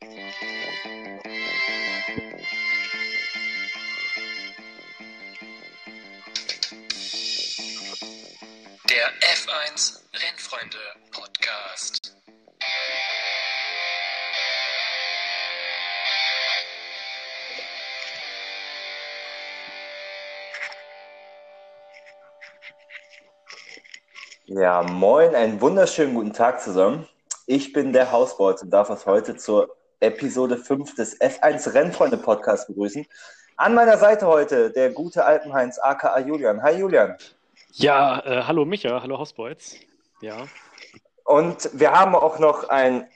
Der F1 Rennfreunde Podcast. Ja, moin, einen wunderschönen guten Tag zusammen. Ich bin der Hausbold und darf uns heute zur Episode 5 des F1 Rennfreunde Podcast begrüßen. An meiner Seite heute der gute Alpenheinz aka Julian. Hi Julian. Ja, äh, hallo Micha, hallo Hausbolz. Ja. Und wir haben auch noch ein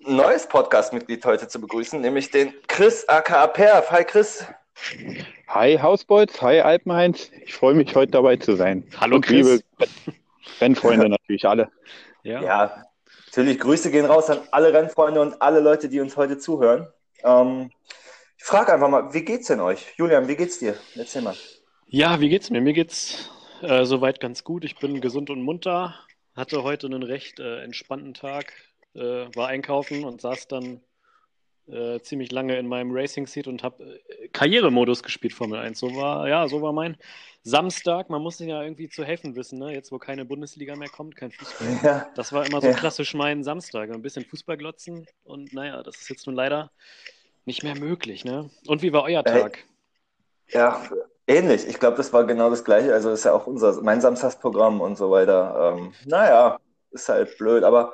neues Podcast-Mitglied heute zu begrüßen, nämlich den Chris aka Perf. Hi Chris. Hi Hausbolz, hi Alpenheinz. Ich freue mich heute dabei zu sein. Hallo Und Chris. liebe Rennfreunde natürlich alle. Ja. Ja, natürlich Grüße gehen raus an alle Rennfreunde und alle Leute, die uns heute zuhören. Ähm, ich frage einfach mal, wie geht's denn euch? Julian, wie geht's dir? Erzähl mal. Ja, wie geht's mir? Mir geht's äh, soweit ganz gut. Ich bin gesund und munter. Hatte heute einen recht äh, entspannten Tag. Äh, war einkaufen und saß dann äh, ziemlich lange in meinem Racing Seat und habe äh, Karrieremodus gespielt, Formel 1. So war, ja, so war mein Samstag. Man muss sich ja irgendwie zu helfen wissen, ne? Jetzt, wo keine Bundesliga mehr kommt, kein Fußball. Ja, Das war immer so Ja. klassisch mein Samstag. Ein bisschen Fußball glotzen und naja, das ist jetzt nun leider nicht mehr möglich, ne? Und wie war euer Äh, Tag? ja ähnlich. Ich glaube, das war genau das Gleiche. Also ist ja auch unser, mein Samstagsprogramm und so weiter. Ähm, naja, ist halt blöd. Aber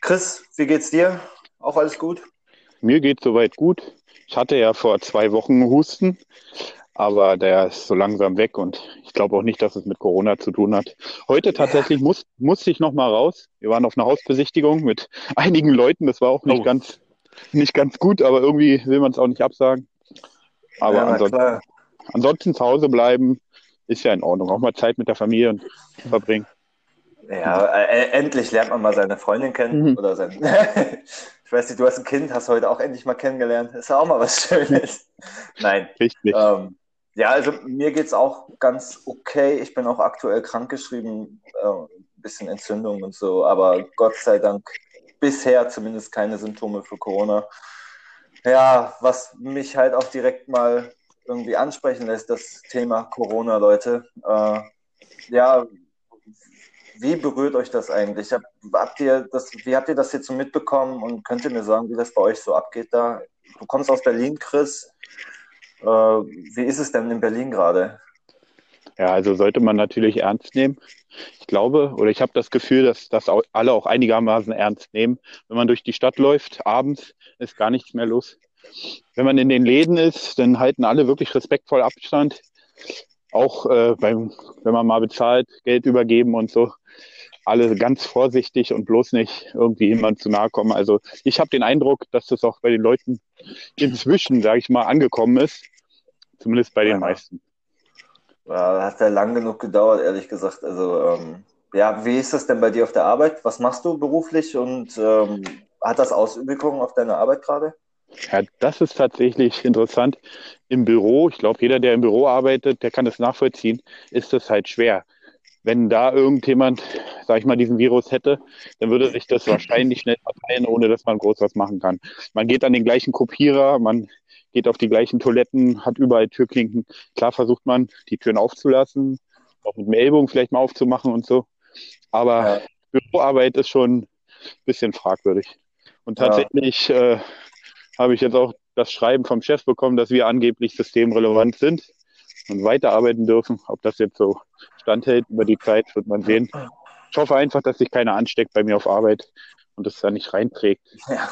Chris, wie geht's dir? Auch alles gut? Mir geht soweit gut. Ich hatte ja vor zwei Wochen Husten, aber der ist so langsam weg und ich glaube auch nicht, dass es mit Corona zu tun hat. Heute tatsächlich muss, musste ich noch mal raus. Wir waren auf einer Hausbesichtigung mit einigen Leuten. Das war auch nicht Oh. ganz, nicht ganz gut, aber irgendwie will man es auch nicht absagen. Aber ja, ansonsten, ansonsten zu Hause bleiben ist ja in Ordnung. Auch mal Zeit mit der Familie verbringen. Ja, äh, endlich lernt man mal seine Freundin kennen. Mhm. Oder sein. ich weiß nicht, du hast ein Kind, hast heute auch endlich mal kennengelernt. Ist ja auch mal was Schönes. Nein. Richtig. Ähm, ja, also mir geht's auch ganz okay. Ich bin auch aktuell krankgeschrieben, äh, ein bisschen Entzündung und so, aber Gott sei Dank bisher zumindest keine Symptome für Corona. Ja, was mich halt auch direkt mal irgendwie ansprechen lässt, das Thema Corona, Leute. Äh, ja, wie berührt euch das eigentlich? Hab, habt ihr das, wie habt ihr das jetzt so mitbekommen und könnt ihr mir sagen, wie das bei euch so abgeht da? Du kommst aus Berlin, Chris. Äh, wie ist es denn in Berlin gerade? Ja, also sollte man natürlich ernst nehmen. Ich glaube oder ich habe das Gefühl, dass das alle auch einigermaßen ernst nehmen. Wenn man durch die Stadt läuft, abends ist gar nichts mehr los. Wenn man in den Läden ist, dann halten alle wirklich respektvoll Abstand. Auch äh, beim, wenn man mal bezahlt, Geld übergeben und so. Alle ganz vorsichtig und bloß nicht irgendwie jemand zu nahe kommen. Also ich habe den Eindruck, dass das auch bei den Leuten inzwischen, sage ich mal, angekommen ist. Zumindest bei den Ja. meisten. Ja, hat ja lang genug gedauert, ehrlich gesagt. Also, ähm, ja, wie ist das denn bei dir auf der Arbeit? Was machst du beruflich und ähm, hat das Auswirkungen auf deine Arbeit gerade? Ja, das ist tatsächlich interessant. Im Büro, ich glaube, jeder, der im Büro arbeitet, der kann das nachvollziehen, ist das halt schwer. Wenn da irgendjemand, sag ich mal, diesen Virus hätte, dann würde sich das wahrscheinlich schnell verteilen, ohne dass man groß was machen kann. Man geht an den gleichen Kopierer, man geht auf die gleichen Toiletten, hat überall Türklinken. Klar versucht man, die Türen aufzulassen, auch mit dem Ellbogen vielleicht mal aufzumachen und so. Aber Büroarbeit ist schon ein bisschen fragwürdig. Und Ja. tatsächlich äh, habe ich jetzt auch das Schreiben vom Chef bekommen, dass wir angeblich systemrelevant sind und weiterarbeiten dürfen. Ob das jetzt so standhält über die Zeit, wird man sehen. Ich hoffe einfach, dass sich keiner ansteckt bei mir auf Arbeit und das da nicht reinträgt. Ja,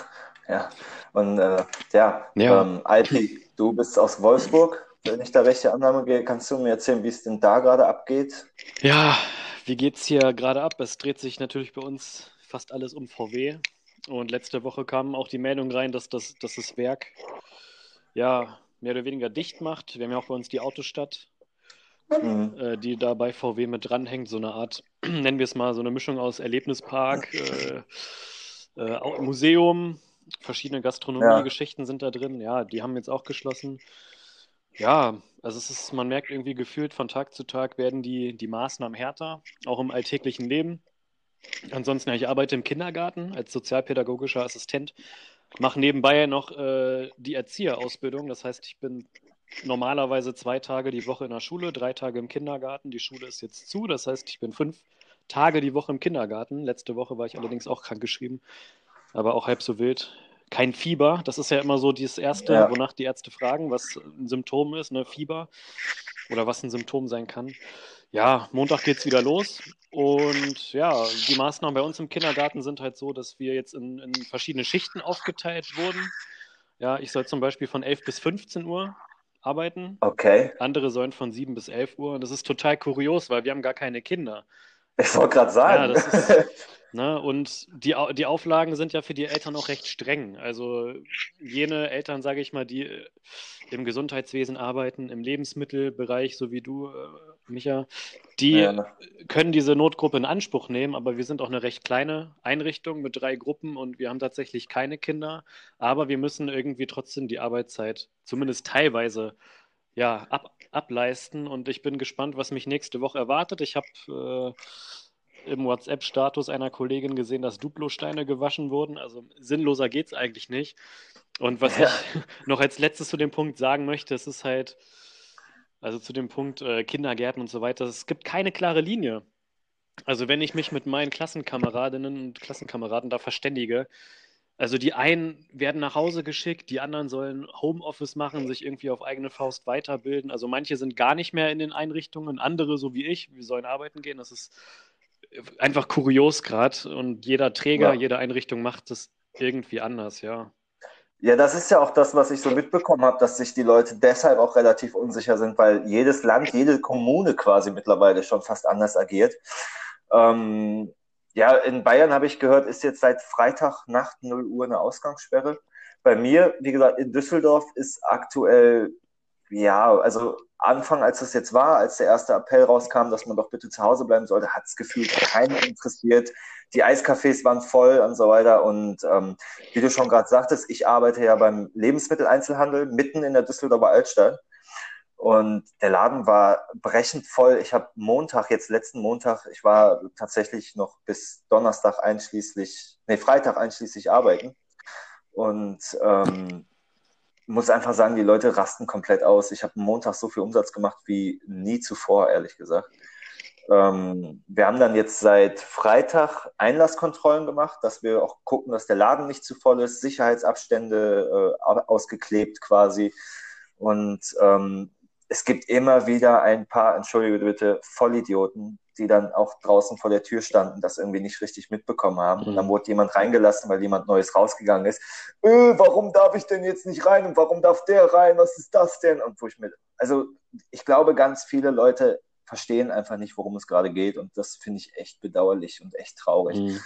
ja. Und äh, ja, Ja. Ähm, Alpi, du bist aus Wolfsburg. Wenn ich da rechte Annahme gehe, kannst du mir erzählen, wie es denn da gerade abgeht? Ja, wie geht's hier gerade ab? Es dreht sich natürlich bei uns fast alles um VW. Und letzte Woche kam auch die Meldung rein, dass das, dass das Werk ja mehr oder weniger dicht macht. Wir haben ja auch bei uns die Autostadt, Mhm. äh, die da bei VW mit dranhängt, so eine Art, nennen wir es mal, so eine Mischung aus Erlebnispark, äh, äh, Museum, verschiedene Gastronomie-Geschichten sind da drin. Ja, die haben jetzt auch geschlossen. Ja, also es ist, man merkt irgendwie gefühlt von Tag zu Tag werden die, die Maßnahmen härter, auch im alltäglichen Leben. Ansonsten, ja, ich arbeite im Kindergarten als sozialpädagogischer Assistent, mache nebenbei noch äh, die Erzieherausbildung. Das heißt, ich bin normalerweise zwei Tage die Woche in der Schule, drei Tage im Kindergarten. Die Schule ist jetzt zu, das heißt, ich bin fünf Tage die Woche im Kindergarten. Letzte Woche war ich allerdings auch krank geschrieben, aber auch halb so wild. Kein Fieber, das ist ja immer so das Erste, Ja. wonach die Ärzte fragen, was ein Symptom ist, ne? Fieber oder was ein Symptom sein kann. Ja, Montag geht's wieder los. Und ja, die Maßnahmen bei uns im Kindergarten sind halt so, dass wir jetzt in, in verschiedene Schichten aufgeteilt wurden. Ja, ich soll zum Beispiel von 11 bis 15 Uhr arbeiten. Okay. Andere sollen von 7 bis 11 Uhr. Und das ist total kurios, weil wir haben gar keine Kinder. Ich wollte gerade sagen. Ja, das ist, ne, und die, die Auflagen sind ja für die Eltern auch recht streng. Also jene Eltern, sage ich mal, die äh, im Gesundheitswesen arbeiten, im Lebensmittelbereich, so wie du, äh, Micha, die Ja, ne? können diese Notgruppe in Anspruch nehmen, aber wir sind auch eine recht kleine Einrichtung mit drei Gruppen und wir haben tatsächlich keine Kinder, aber wir müssen irgendwie trotzdem die Arbeitszeit zumindest teilweise ja, ab, ableisten und ich bin gespannt, was mich nächste Woche erwartet. Ich habe äh, im WhatsApp-Status einer Kollegin gesehen, dass Duplosteine gewaschen wurden, also sinnloser geht's eigentlich nicht. Und was Ja. ich noch als letztes zu dem Punkt sagen möchte, es ist halt, also zu dem Punkt äh, Kindergärten und so weiter, es gibt keine klare Linie. Also wenn ich mich mit meinen Klassenkameradinnen und Klassenkameraden da verständige, also die einen werden nach Hause geschickt, die anderen sollen Homeoffice machen, sich irgendwie auf eigene Faust weiterbilden. Also manche sind gar nicht mehr in den Einrichtungen, andere so wie ich, wir sollen arbeiten gehen. Das ist einfach kurios gerade und jeder Träger, Ja. jede Einrichtung macht das irgendwie anders, ja. Ja, das ist ja auch das, was ich so mitbekommen habe, dass sich die Leute deshalb auch relativ unsicher sind, weil jedes Land, jede Kommune quasi mittlerweile schon fast anders agiert. Ähm, ja, in Bayern habe ich gehört, ist jetzt seit Freitag Nacht 0 Uhr eine Ausgangssperre. Bei mir, wie gesagt, in Düsseldorf ist aktuell, ja, also Anfang, als es jetzt war, als der erste Appell rauskam, dass man doch bitte zu Hause bleiben sollte, hat es gefühlt keinen interessiert. Die Eiscafés waren voll und so weiter. Und ähm, wie du schon gerade sagtest, ich arbeite ja beim Lebensmitteleinzelhandel mitten in der Düsseldorfer Altstadt. Und der Laden war brechend voll. Ich habe Montag, jetzt letzten Montag, ich war tatsächlich noch bis Donnerstag einschließlich, nee, Freitag einschließlich arbeiten. Und ähm, muss einfach sagen, die Leute rasten komplett aus. Ich habe Montag so viel Umsatz gemacht wie nie zuvor, ehrlich gesagt. Ähm, wir haben dann jetzt seit Freitag Einlasskontrollen gemacht, dass wir auch gucken, dass der Laden nicht zu voll ist, Sicherheitsabstände äh, ausgeklebt quasi. Und ähm, es gibt immer wieder ein paar, entschuldige bitte, Vollidioten, die dann auch draußen vor der Tür standen, das irgendwie nicht richtig mitbekommen haben. Und dann Mhm. wurde jemand reingelassen, weil jemand Neues rausgegangen ist. Äh, warum darf ich denn jetzt nicht rein und warum darf der rein? Was ist das denn? Und wo ich mir, also ich glaube, ganz viele Leute verstehen einfach nicht, worum es gerade geht. Und das finde ich echt bedauerlich und echt traurig. Mhm.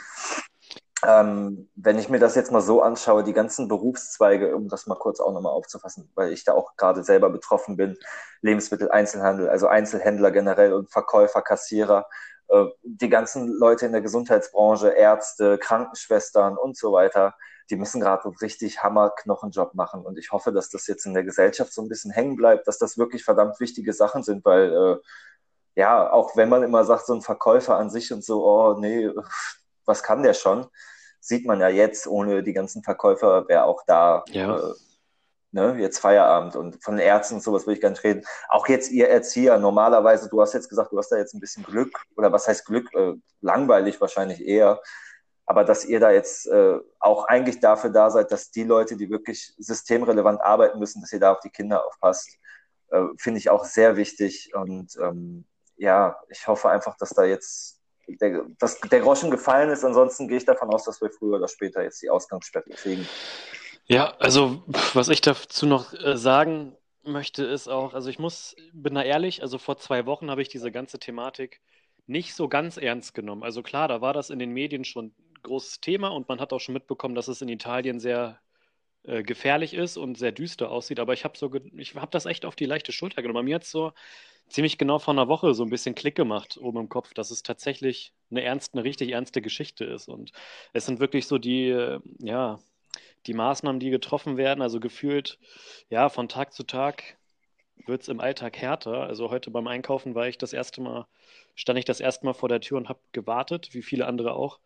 Ähm, wenn ich mir das jetzt mal so anschaue, die ganzen Berufszweige, um das mal kurz auch nochmal aufzufassen, weil ich da auch gerade selber betroffen bin, Lebensmitteleinzelhandel, also Einzelhändler generell und Verkäufer, Kassierer, äh, die ganzen Leute in der Gesundheitsbranche, Ärzte, Krankenschwestern und so weiter, die müssen gerade einen richtig Hammer-Knochenjob machen. Und ich hoffe, dass das jetzt in der Gesellschaft so ein bisschen hängen bleibt, dass das wirklich verdammt wichtige Sachen sind, weil äh, ja, auch wenn man immer sagt, so ein Verkäufer an sich und so, oh nee, was kann der schon? Sieht man ja jetzt, ohne die ganzen Verkäufer wäre auch da Ja. äh, ne, jetzt Feierabend und von den Ärzten und sowas will ich gar nicht reden. Auch jetzt ihr Erzieher, normalerweise, du hast jetzt gesagt, du hast da jetzt ein bisschen Glück, oder was heißt Glück? Äh, langweilig wahrscheinlich eher. Aber dass ihr da jetzt äh, auch eigentlich dafür da seid, dass die Leute, die wirklich systemrelevant arbeiten müssen, dass ihr da auf die Kinder aufpasst, äh, finde ich auch sehr wichtig. Und ähm, ja, ich hoffe einfach, dass da jetzt der, dass der Groschen gefallen ist. Ansonsten gehe ich davon aus, dass wir früher oder später jetzt die Ausgangssperre kriegen. Ja, also was ich dazu noch äh, sagen möchte, ist auch, also ich muss, bin da ehrlich, also vor zwei Wochen habe ich diese ganze Thematik nicht so ganz ernst genommen. Also klar, da war das in den Medien schon ein großes Thema und man hat auch schon mitbekommen, dass es in Italien sehr äh, gefährlich ist und sehr düster aussieht, aber ich habe so, ich habe das echt auf die leichte Schulter genommen. Bei mir hat so ziemlich genau vor einer Woche so ein bisschen Klick gemacht oben im Kopf, dass es tatsächlich eine ernst, eine richtig ernste Geschichte ist und es sind wirklich so die, äh, ja, die Maßnahmen, die getroffen werden, also gefühlt, ja, von Tag zu Tag wird es im Alltag härter. Also heute beim Einkaufen war ich das erste Mal, stand ich das erste Mal vor der Tür und habe gewartet, wie viele andere auch.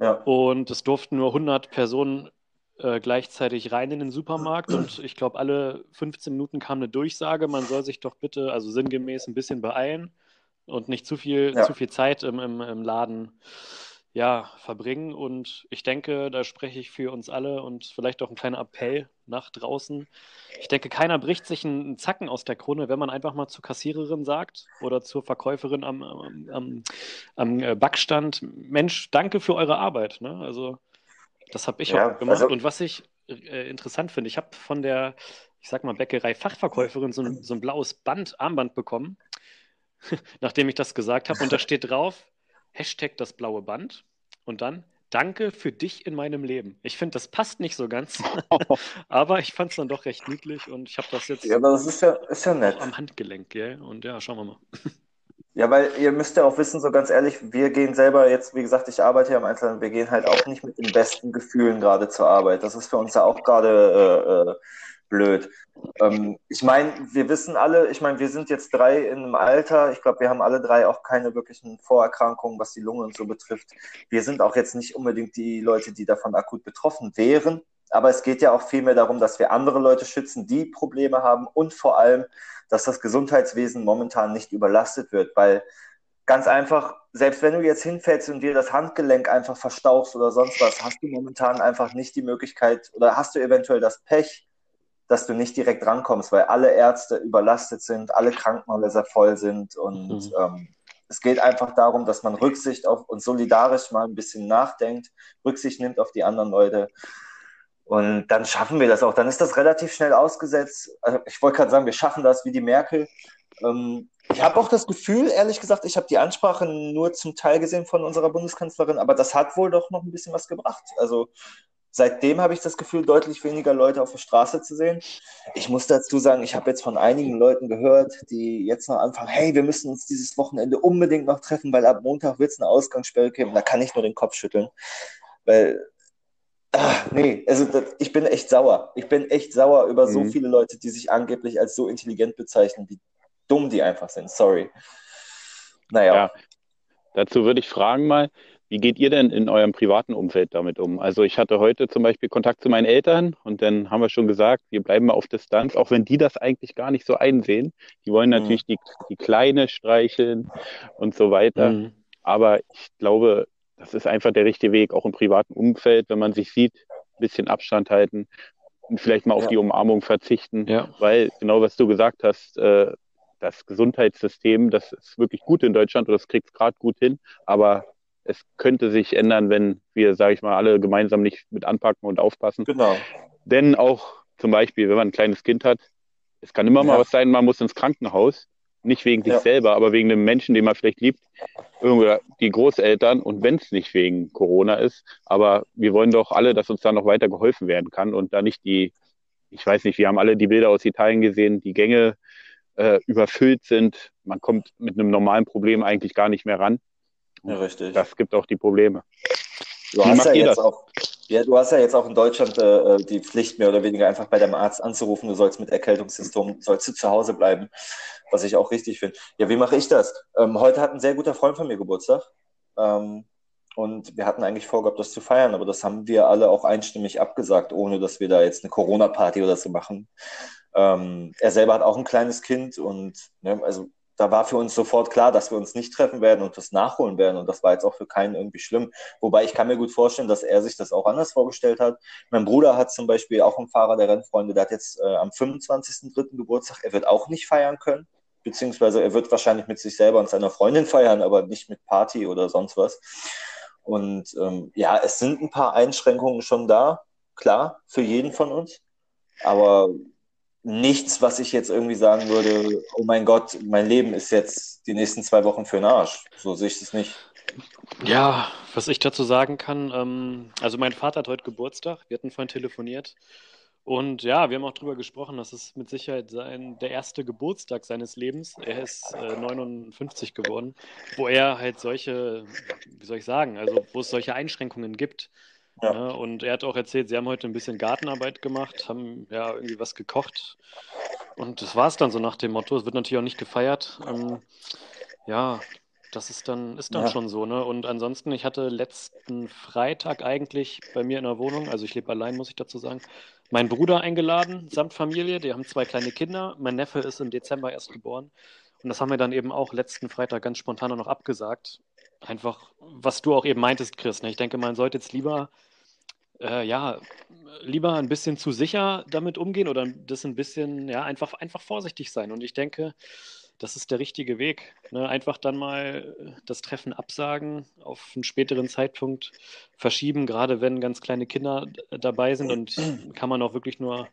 Ja. Und es durften nur 100 Personen äh, gleichzeitig rein in den Supermarkt und ich glaube, alle 15 Minuten kam eine Durchsage, man soll sich doch bitte, also sinngemäß, ein bisschen beeilen und nicht zu viel, Ja. zu viel Zeit im, im, im Laden ja, verbringen. Und ich denke, da spreche ich für uns alle und vielleicht auch ein kleiner Appell nach draußen. Ich denke, keiner bricht sich einen Zacken aus der Krone, wenn man einfach mal zur Kassiererin sagt oder zur Verkäuferin am, am, am, am äh, Backstand, Mensch, danke für eure Arbeit. Ne? Also das habe ich Ja, auch gemacht. also- Und was ich äh, interessant finde, ich habe von der, ich sag mal, Bäckerei-Fachverkäuferin so ein, so ein blaues Band, Armband bekommen, nachdem ich das gesagt habe. Und da steht drauf, Hashtag das blaue Band und dann Danke für dich in meinem Leben. Ich finde, das passt nicht so ganz, aber ich fand es dann doch recht niedlich und ich habe das jetzt Ja, aber das ist ja, ist ja nett. auch am Handgelenk, gell? Und ja, schauen wir mal. Ja, weil ihr müsst ja auch wissen, so ganz ehrlich, wir gehen selber jetzt, wie gesagt, ich arbeite ja im Einzelnen, wir gehen halt auch nicht mit den besten Gefühlen gerade zur Arbeit. Das ist für uns ja auch gerade äh, äh, blöd. Ähm, ich meine, wir wissen alle, ich meine, wir sind jetzt drei in einem Alter, ich glaube, wir haben alle drei auch keine wirklichen Vorerkrankungen, was die Lunge und so betrifft. Wir sind auch jetzt nicht unbedingt die Leute, die davon akut betroffen wären. Aber es geht ja auch vielmehr darum, dass wir andere Leute schützen, die Probleme haben und vor allem, dass das Gesundheitswesen momentan nicht überlastet wird, weil ganz einfach, selbst wenn du jetzt hinfällst und dir das Handgelenk einfach verstauchst oder sonst was, hast du momentan einfach nicht die Möglichkeit oder hast du eventuell das Pech, dass du nicht direkt rankommst, weil alle Ärzte überlastet sind, alle Krankenhäuser voll sind und Mhm. ähm, es geht einfach darum, dass man Rücksicht auf und solidarisch mal ein bisschen nachdenkt, Rücksicht nimmt auf die anderen Leute. Und dann schaffen wir das auch. Dann ist das relativ schnell ausgesetzt. Also ich wollte gerade sagen, wir schaffen das wie die Merkel. Ähm, ich habe auch das Gefühl, ehrlich gesagt, ich habe die Ansprache nur zum Teil gesehen von unserer Bundeskanzlerin, aber das hat wohl doch noch ein bisschen was gebracht. Also seitdem habe ich das Gefühl, deutlich weniger Leute auf der Straße zu sehen. Ich muss dazu sagen, ich habe jetzt von einigen Leuten gehört, die jetzt noch anfangen, hey, wir müssen uns dieses Wochenende unbedingt noch treffen, weil ab Montag wird es eine Ausgangssperre geben. Da kann ich nur den Kopf schütteln. Weil Ah, nee, also das, ich bin echt sauer. Ich bin echt sauer über so Mhm. viele Leute, die sich angeblich als so intelligent bezeichnen, wie dumm die einfach sind. Sorry. Naja, Ja. Dazu würde ich fragen mal, wie geht ihr denn in eurem privaten Umfeld damit um? Also ich hatte heute zum Beispiel Kontakt zu meinen Eltern und dann haben wir schon gesagt, wir bleiben mal auf Distanz, auch wenn die das eigentlich gar nicht so einsehen. Die wollen Mhm. natürlich die, die Kleine streicheln und so weiter. Mhm. Aber ich glaube, das ist einfach der richtige Weg, auch im privaten Umfeld, wenn man sich sieht, ein bisschen Abstand halten und vielleicht mal auf Ja. die Umarmung verzichten. Ja. Weil, genau was du gesagt hast, äh, das Gesundheitssystem, das ist wirklich gut in Deutschland oder das kriegt es gerade gut hin, aber es könnte sich ändern, wenn wir, sage ich mal, alle gemeinsam nicht mit anpacken und aufpassen. genau. Denn auch zum Beispiel, wenn man ein kleines Kind hat, es kann immer mal Ja. was sein, man muss ins Krankenhaus, nicht wegen sich Ja. selber, aber wegen dem Menschen, den man vielleicht liebt, oder die Großeltern und wenn es nicht wegen Corona ist, aber wir wollen doch alle, dass uns da noch weiter geholfen werden kann und da nicht die, ich weiß nicht, wir haben alle die Bilder aus Italien gesehen, die Gänge äh, überfüllt sind, man kommt mit einem normalen Problem eigentlich gar nicht mehr ran. Ja, richtig. Das gibt auch die Probleme. Du Wie hast ja jetzt das? auch, ja, du hast ja jetzt auch in Deutschland äh, die Pflicht, mehr oder weniger einfach bei deinem Arzt anzurufen, du sollst mit Erkältungssymptomen, sollst du zu Hause bleiben, was ich auch richtig finde. Ja, wie mache ich das? Ähm, heute hat ein sehr guter Freund von mir Geburtstag. Ähm, und wir hatten eigentlich vorgehabt, das zu feiern, aber das haben wir alle auch einstimmig abgesagt, ohne dass wir da jetzt eine Corona-Party oder so machen. Ähm, er selber hat auch ein kleines Kind und ne, also da war für uns sofort klar, dass wir uns nicht treffen werden und das nachholen werden. Und das war jetzt auch für keinen irgendwie schlimm. Wobei ich kann mir gut vorstellen, dass er sich das auch anders vorgestellt hat. Mein Bruder hat zum Beispiel auch einen Fahrer der Rennfreunde, der hat jetzt äh, am 25.03. Geburtstag. Er wird auch nicht feiern können. Beziehungsweise er wird wahrscheinlich mit sich selber und seiner Freundin feiern, aber nicht mit Party oder sonst was. Und ähm, ja, es sind ein paar Einschränkungen schon da, klar, für jeden von uns. Aber nichts, was ich jetzt irgendwie sagen würde, oh mein Gott, mein Leben ist jetzt die nächsten zwei Wochen für den Arsch. So sehe ich es nicht. Ja, was ich dazu sagen kann, ähm, also mein Vater hat heute Geburtstag, wir hatten vorhin telefoniert und ja, wir haben auch drüber gesprochen, das ist mit Sicherheit sein, der erste Geburtstag seines Lebens. Er ist äh, 59 geworden, wo er halt solche, wie soll ich sagen, also wo es solche Einschränkungen gibt. Ja. Ne? Und er hat auch erzählt, sie haben heute ein bisschen Gartenarbeit gemacht, haben ja irgendwie was gekocht und das war es dann so nach dem Motto, es wird natürlich auch nicht gefeiert. Ähm, ja, Das ist dann, ist dann Ja. schon so, ne? Und ansonsten, ich hatte letzten Freitag eigentlich bei mir in der Wohnung, also ich lebe allein, muss ich dazu sagen, meinen Bruder eingeladen, samt Familie. Die haben zwei kleine Kinder. Mein Neffe ist im Dezember erst geboren. Und das haben wir dann eben auch letzten Freitag ganz spontan noch abgesagt. Einfach, was du auch eben meintest, Chris. Ne? Ich denke, man sollte jetzt lieber, äh, ja, lieber ein bisschen zu sicher damit umgehen oder das ein bisschen, ja, einfach, einfach vorsichtig sein. Und ich denke, das ist der richtige Weg. Ne? Einfach dann mal das Treffen absagen, auf einen späteren Zeitpunkt verschieben, gerade wenn ganz kleine Kinder d- dabei sind. Und kann man auch wirklich nur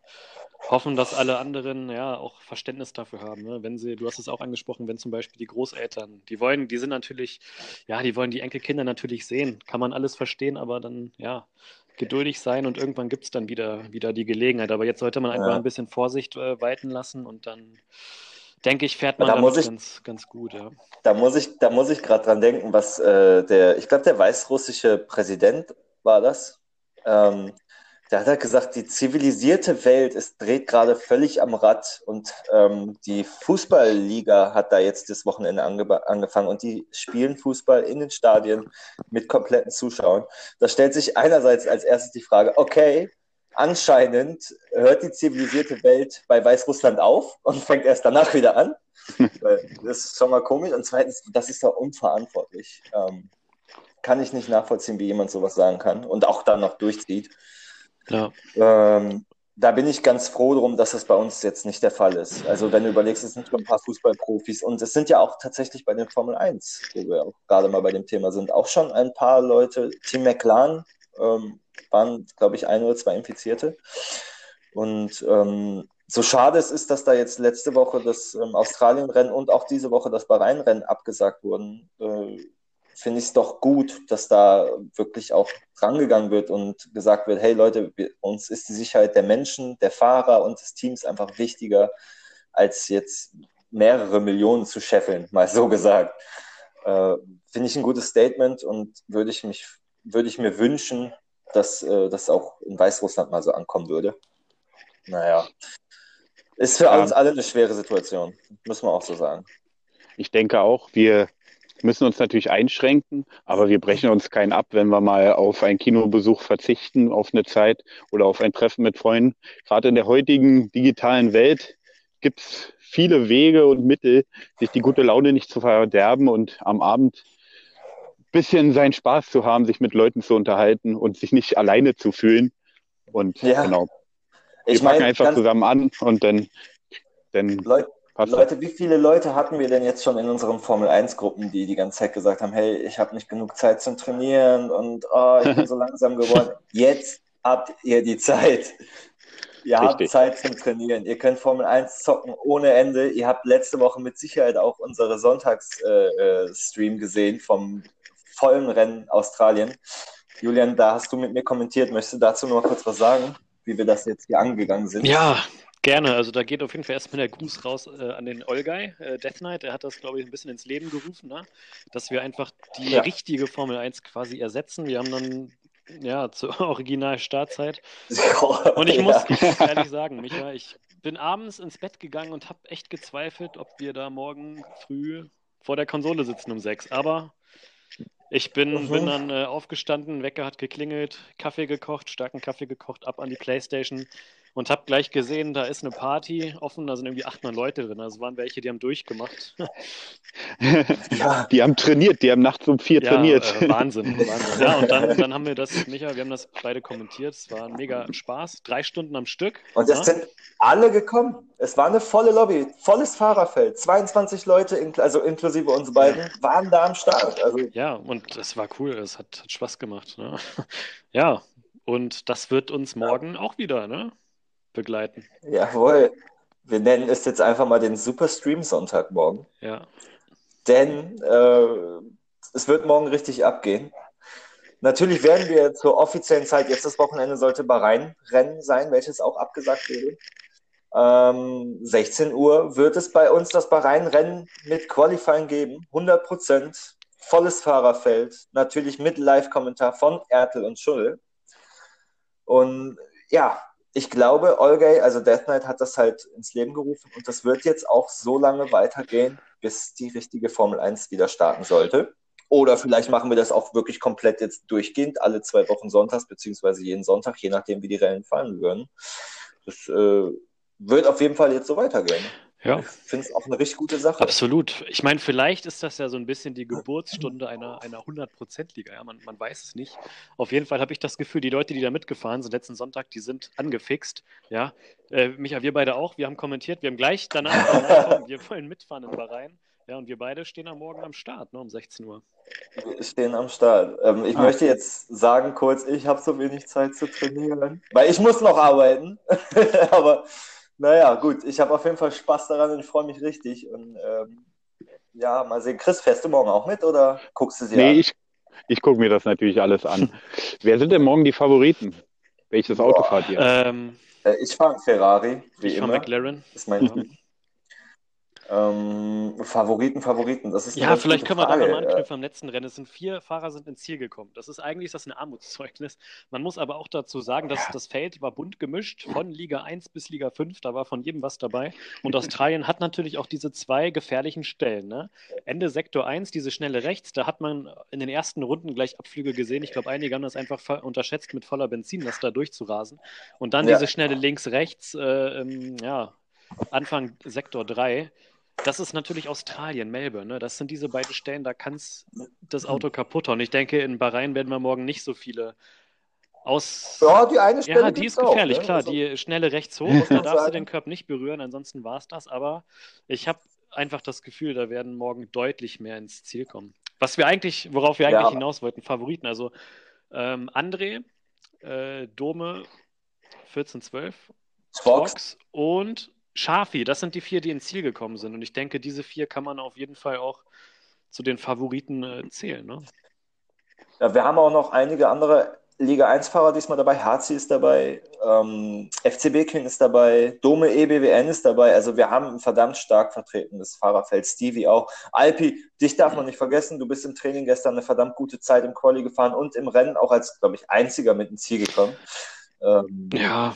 hoffen, dass alle anderen ja auch Verständnis dafür haben. Ne? Wenn sie, du hast es auch angesprochen, wenn zum Beispiel die Großeltern, die wollen, die sind natürlich, ja, die wollen die Enkelkinder natürlich sehen. Kann man alles verstehen, aber dann, ja, geduldig sein und irgendwann gibt es dann wieder, wieder die Gelegenheit. Aber jetzt sollte man einfach Ja. ein bisschen Vorsicht äh, walten lassen und dann denke ich, fährt Da man muss damit ich- ganz, ganz gut, ja. Da muss ich, da muss ich gerade dran denken, was äh, der, ich glaube, der weißrussische Präsident war das. Ähm, der hat halt gesagt, die zivilisierte Welt ist, dreht gerade völlig am Rad und ähm, die Fußballliga hat da jetzt das Wochenende ange angefangen und die spielen Fußball in den Stadien mit kompletten Zuschauern. Da stellt sich einerseits als erstes die Frage, okay, anscheinend hört die zivilisierte Welt bei Weißrussland auf und fängt erst danach wieder an. Das ist schon mal komisch. Und zweitens, das ist doch unverantwortlich. Ähm, kann ich nicht nachvollziehen, wie jemand sowas sagen kann und auch dann noch durchzieht. Ja, Ähm, da bin ich ganz froh drum, dass das bei uns jetzt nicht der Fall ist. Also wenn du überlegst, es sind schon ein paar Fußballprofis und es sind ja auch tatsächlich bei den Formel 1, wo wir auch gerade mal bei dem Thema sind, auch schon ein paar Leute. Tim McLaren ähm, waren, glaube ich, ein oder zwei Infizierte. Und ähm, so schade es ist, dass da jetzt letzte Woche das ähm, Australien-Rennen und auch diese Woche das Bahrain-Rennen abgesagt wurden, äh, finde ich es doch gut, dass da wirklich auch rangegangen wird und gesagt wird, hey Leute, wir, uns ist die Sicherheit der Menschen, der Fahrer und des Teams einfach wichtiger, als jetzt mehrere Millionen zu scheffeln, mal so gesagt. Äh, finde ich ein gutes Statement und würde ich mich, würde ich mir wünschen, dass äh, das auch in Weißrussland mal so ankommen würde. Naja. Ist für Ja. uns alle eine schwere Situation, müssen wir auch so sagen. Ich denke auch, wir müssen uns natürlich einschränken, aber wir brechen uns keinen ab, wenn wir mal auf einen Kinobesuch verzichten, auf eine Zeit oder auf ein Treffen mit Freunden. Gerade in der heutigen digitalen Welt gibt es viele Wege und Mittel, sich die gute Laune nicht zu verderben und am Abend ein bisschen seinen Spaß zu haben, sich mit Leuten zu unterhalten und sich nicht alleine zu fühlen. Und Ja. genau, wir Ich packen meine, einfach zusammen an und dann, dann Leute, passt. Leute, wie viele Leute hatten wir denn jetzt schon in unseren Formel-1-Gruppen, die die ganze Zeit gesagt haben, hey, ich habe nicht genug Zeit zum Trainieren und oh, ich bin so langsam geworden. Jetzt habt ihr die Zeit. Ihr habt Richtig. Zeit zum Trainieren. Ihr könnt Formel 1 zocken ohne Ende. Ihr habt letzte Woche mit Sicherheit auch unsere Sonntags-Stream gesehen vom vollen Rennen Australien. Julian, da hast du mit mir kommentiert. Möchtest du dazu noch mal kurz was sagen, wie wir das jetzt hier angegangen sind? Ja, gerne. Also da geht auf jeden Fall erstmal der Gruß raus äh, an den Olgay, äh, Death Knight. Der hat das, glaube ich, ein bisschen ins Leben gerufen, ne? dass wir einfach die Ja. richtige Formel 1 quasi ersetzen. Wir haben dann ja zur Original-Startzeit. Und ich muss, Ja. ich muss ehrlich sagen, Micha, ich bin abends ins Bett gegangen und habe echt gezweifelt, ob wir da morgen früh vor der Konsole sitzen um sechs. Aber ich bin, Mhm. bin dann äh, aufgestanden, Wecker hat geklingelt, Kaffee gekocht, starken Kaffee gekocht, ab an die Playstation und habe gleich gesehen, da ist eine Party offen, da sind irgendwie 800 Leute drin. Also waren welche, die haben durchgemacht. Ja. Die haben trainiert, die haben nachts um vier Ja, trainiert. äh, Wahnsinn, Wahnsinn. Ja, und dann, dann haben wir das, Micha, wir haben das beide kommentiert. Es war ein mega Spaß. Drei Stunden am Stück. Und es ja. sind alle gekommen. Es war eine volle Lobby, volles Fahrerfeld. 22 Leute, also inklusive uns beiden, waren da am Start. Also Ja, und es war cool, es hat, hat Spaß gemacht. Ne? Ja, und das wird uns morgen auch wieder ne? begleiten. jawohl. Wir nennen es jetzt einfach mal den Superstream Sonntag morgen. Ja, Denn äh, es wird morgen richtig abgehen. Natürlich werden wir zur offiziellen Zeit, jetzt das Wochenende sollte Bahrain-Rennen sein, welches auch abgesagt wurde. Ähm, 16 Uhr wird es bei uns das Bahrain-Rennen mit Qualifying geben. 100 Prozent, volles Fahrerfeld, natürlich mit Live-Kommentar von Ertel und Schull. Und ja, ich glaube, Olgay, also Death Knight hat das halt ins Leben gerufen und das wird jetzt auch so lange weitergehen, bis die richtige Formel 1 wieder starten sollte. Oder vielleicht machen wir das auch wirklich komplett jetzt durchgehend, alle zwei Wochen sonntags, beziehungsweise jeden Sonntag, je nachdem, wie die Rennen fallen würden. Das äh, wird auf jeden Fall jetzt so weitergehen. Ja. Ich finde es auch eine richtig gute Sache. Absolut. Ich meine, vielleicht ist das ja so ein bisschen die Geburtsstunde einer, einer 100%-Liga. Ja, man, man weiß es nicht. Auf jeden Fall habe ich das Gefühl, die Leute, die da mitgefahren sind letzten Sonntag, die sind angefixt. Ja, äh, Micha, wir beide auch. Wir haben kommentiert. Wir haben gleich danach gesagt, wir wollen mitfahren in Bahrain. Ja, und wir beide stehen am Morgen am Start, ne, um 16 Uhr. Wir stehen am Start. Ähm, ich Ah. möchte jetzt sagen kurz, ich habe so wenig Zeit zu trainieren, weil ich muss noch arbeiten. Aber naja, gut, ich habe auf jeden Fall Spaß daran und ich freue mich richtig. Und ähm, ja, mal sehen. Chris, fährst du morgen auch mit oder guckst du sie Nee, an? ich, ich gucke mir das natürlich alles an. Wer sind denn morgen die Favoriten? Welches Auto Boah. fahrt ihr? Ähm, Äh, ich fahre Ferrari, wie ich fahre immer. McLaren. Ist mein ähm, Favoriten, Favoriten. Das ist Ja, vielleicht können wir da nochmal anknüpfen am letzten Rennen. Es sind vier Fahrer sind ins Ziel gekommen. Das ist eigentlich ist das ein Armutszeugnis. Man muss aber auch dazu sagen, dass das Feld war bunt gemischt, von Liga 1 bis Liga 5. Da war von jedem was dabei. Und Australien hat natürlich auch diese zwei gefährlichen Stellen. Ne? Ende Sektor 1, diese schnelle rechts, da hat man in den ersten Runden gleich Abflüge gesehen. Ich glaube, einige haben das einfach unterschätzt, mit voller Benzinlast da durchzurasen. Und dann Ja. diese schnelle links-rechts, äh, ähm, ja, Anfang Sektor 3. Das ist natürlich Australien, Melbourne. Ne? Das sind diese beiden Stellen, da kann es das Auto kaputt hauen. Ich denke, in Bahrain werden wir morgen nicht so viele aus. Ja, die eine Stelle Ja, die ist gefährlich, auch, ne? klar. Also- Die schnelle rechts hoch, da darfst du den Körper nicht berühren, ansonsten war es das. Aber ich habe einfach das Gefühl, da werden morgen deutlich mehr ins Ziel kommen. Was wir eigentlich, worauf wir Ja, eigentlich aber- hinaus wollten, Favoriten. Also ähm, André, äh, Dome 1412, Fox. Fox und Schafi, das sind die vier, die ins Ziel gekommen sind. Und ich denke, diese vier kann man auf jeden Fall auch zu den Favoriten äh, zählen. Ne? Ja, wir haben auch noch einige andere Liga 1-Fahrer diesmal dabei. Harzi ist dabei, ähm, FCB King ist dabei, Dome EBWN ist dabei. Also wir haben ein verdammt stark vertretenes Fahrerfeld. Stevie auch. Alpi, dich darf man nicht vergessen. Du bist im Training gestern eine verdammt gute Zeit im Quali gefahren und im Rennen auch als, glaube ich, einziger mit ins Ziel gekommen. Ähm, Ja,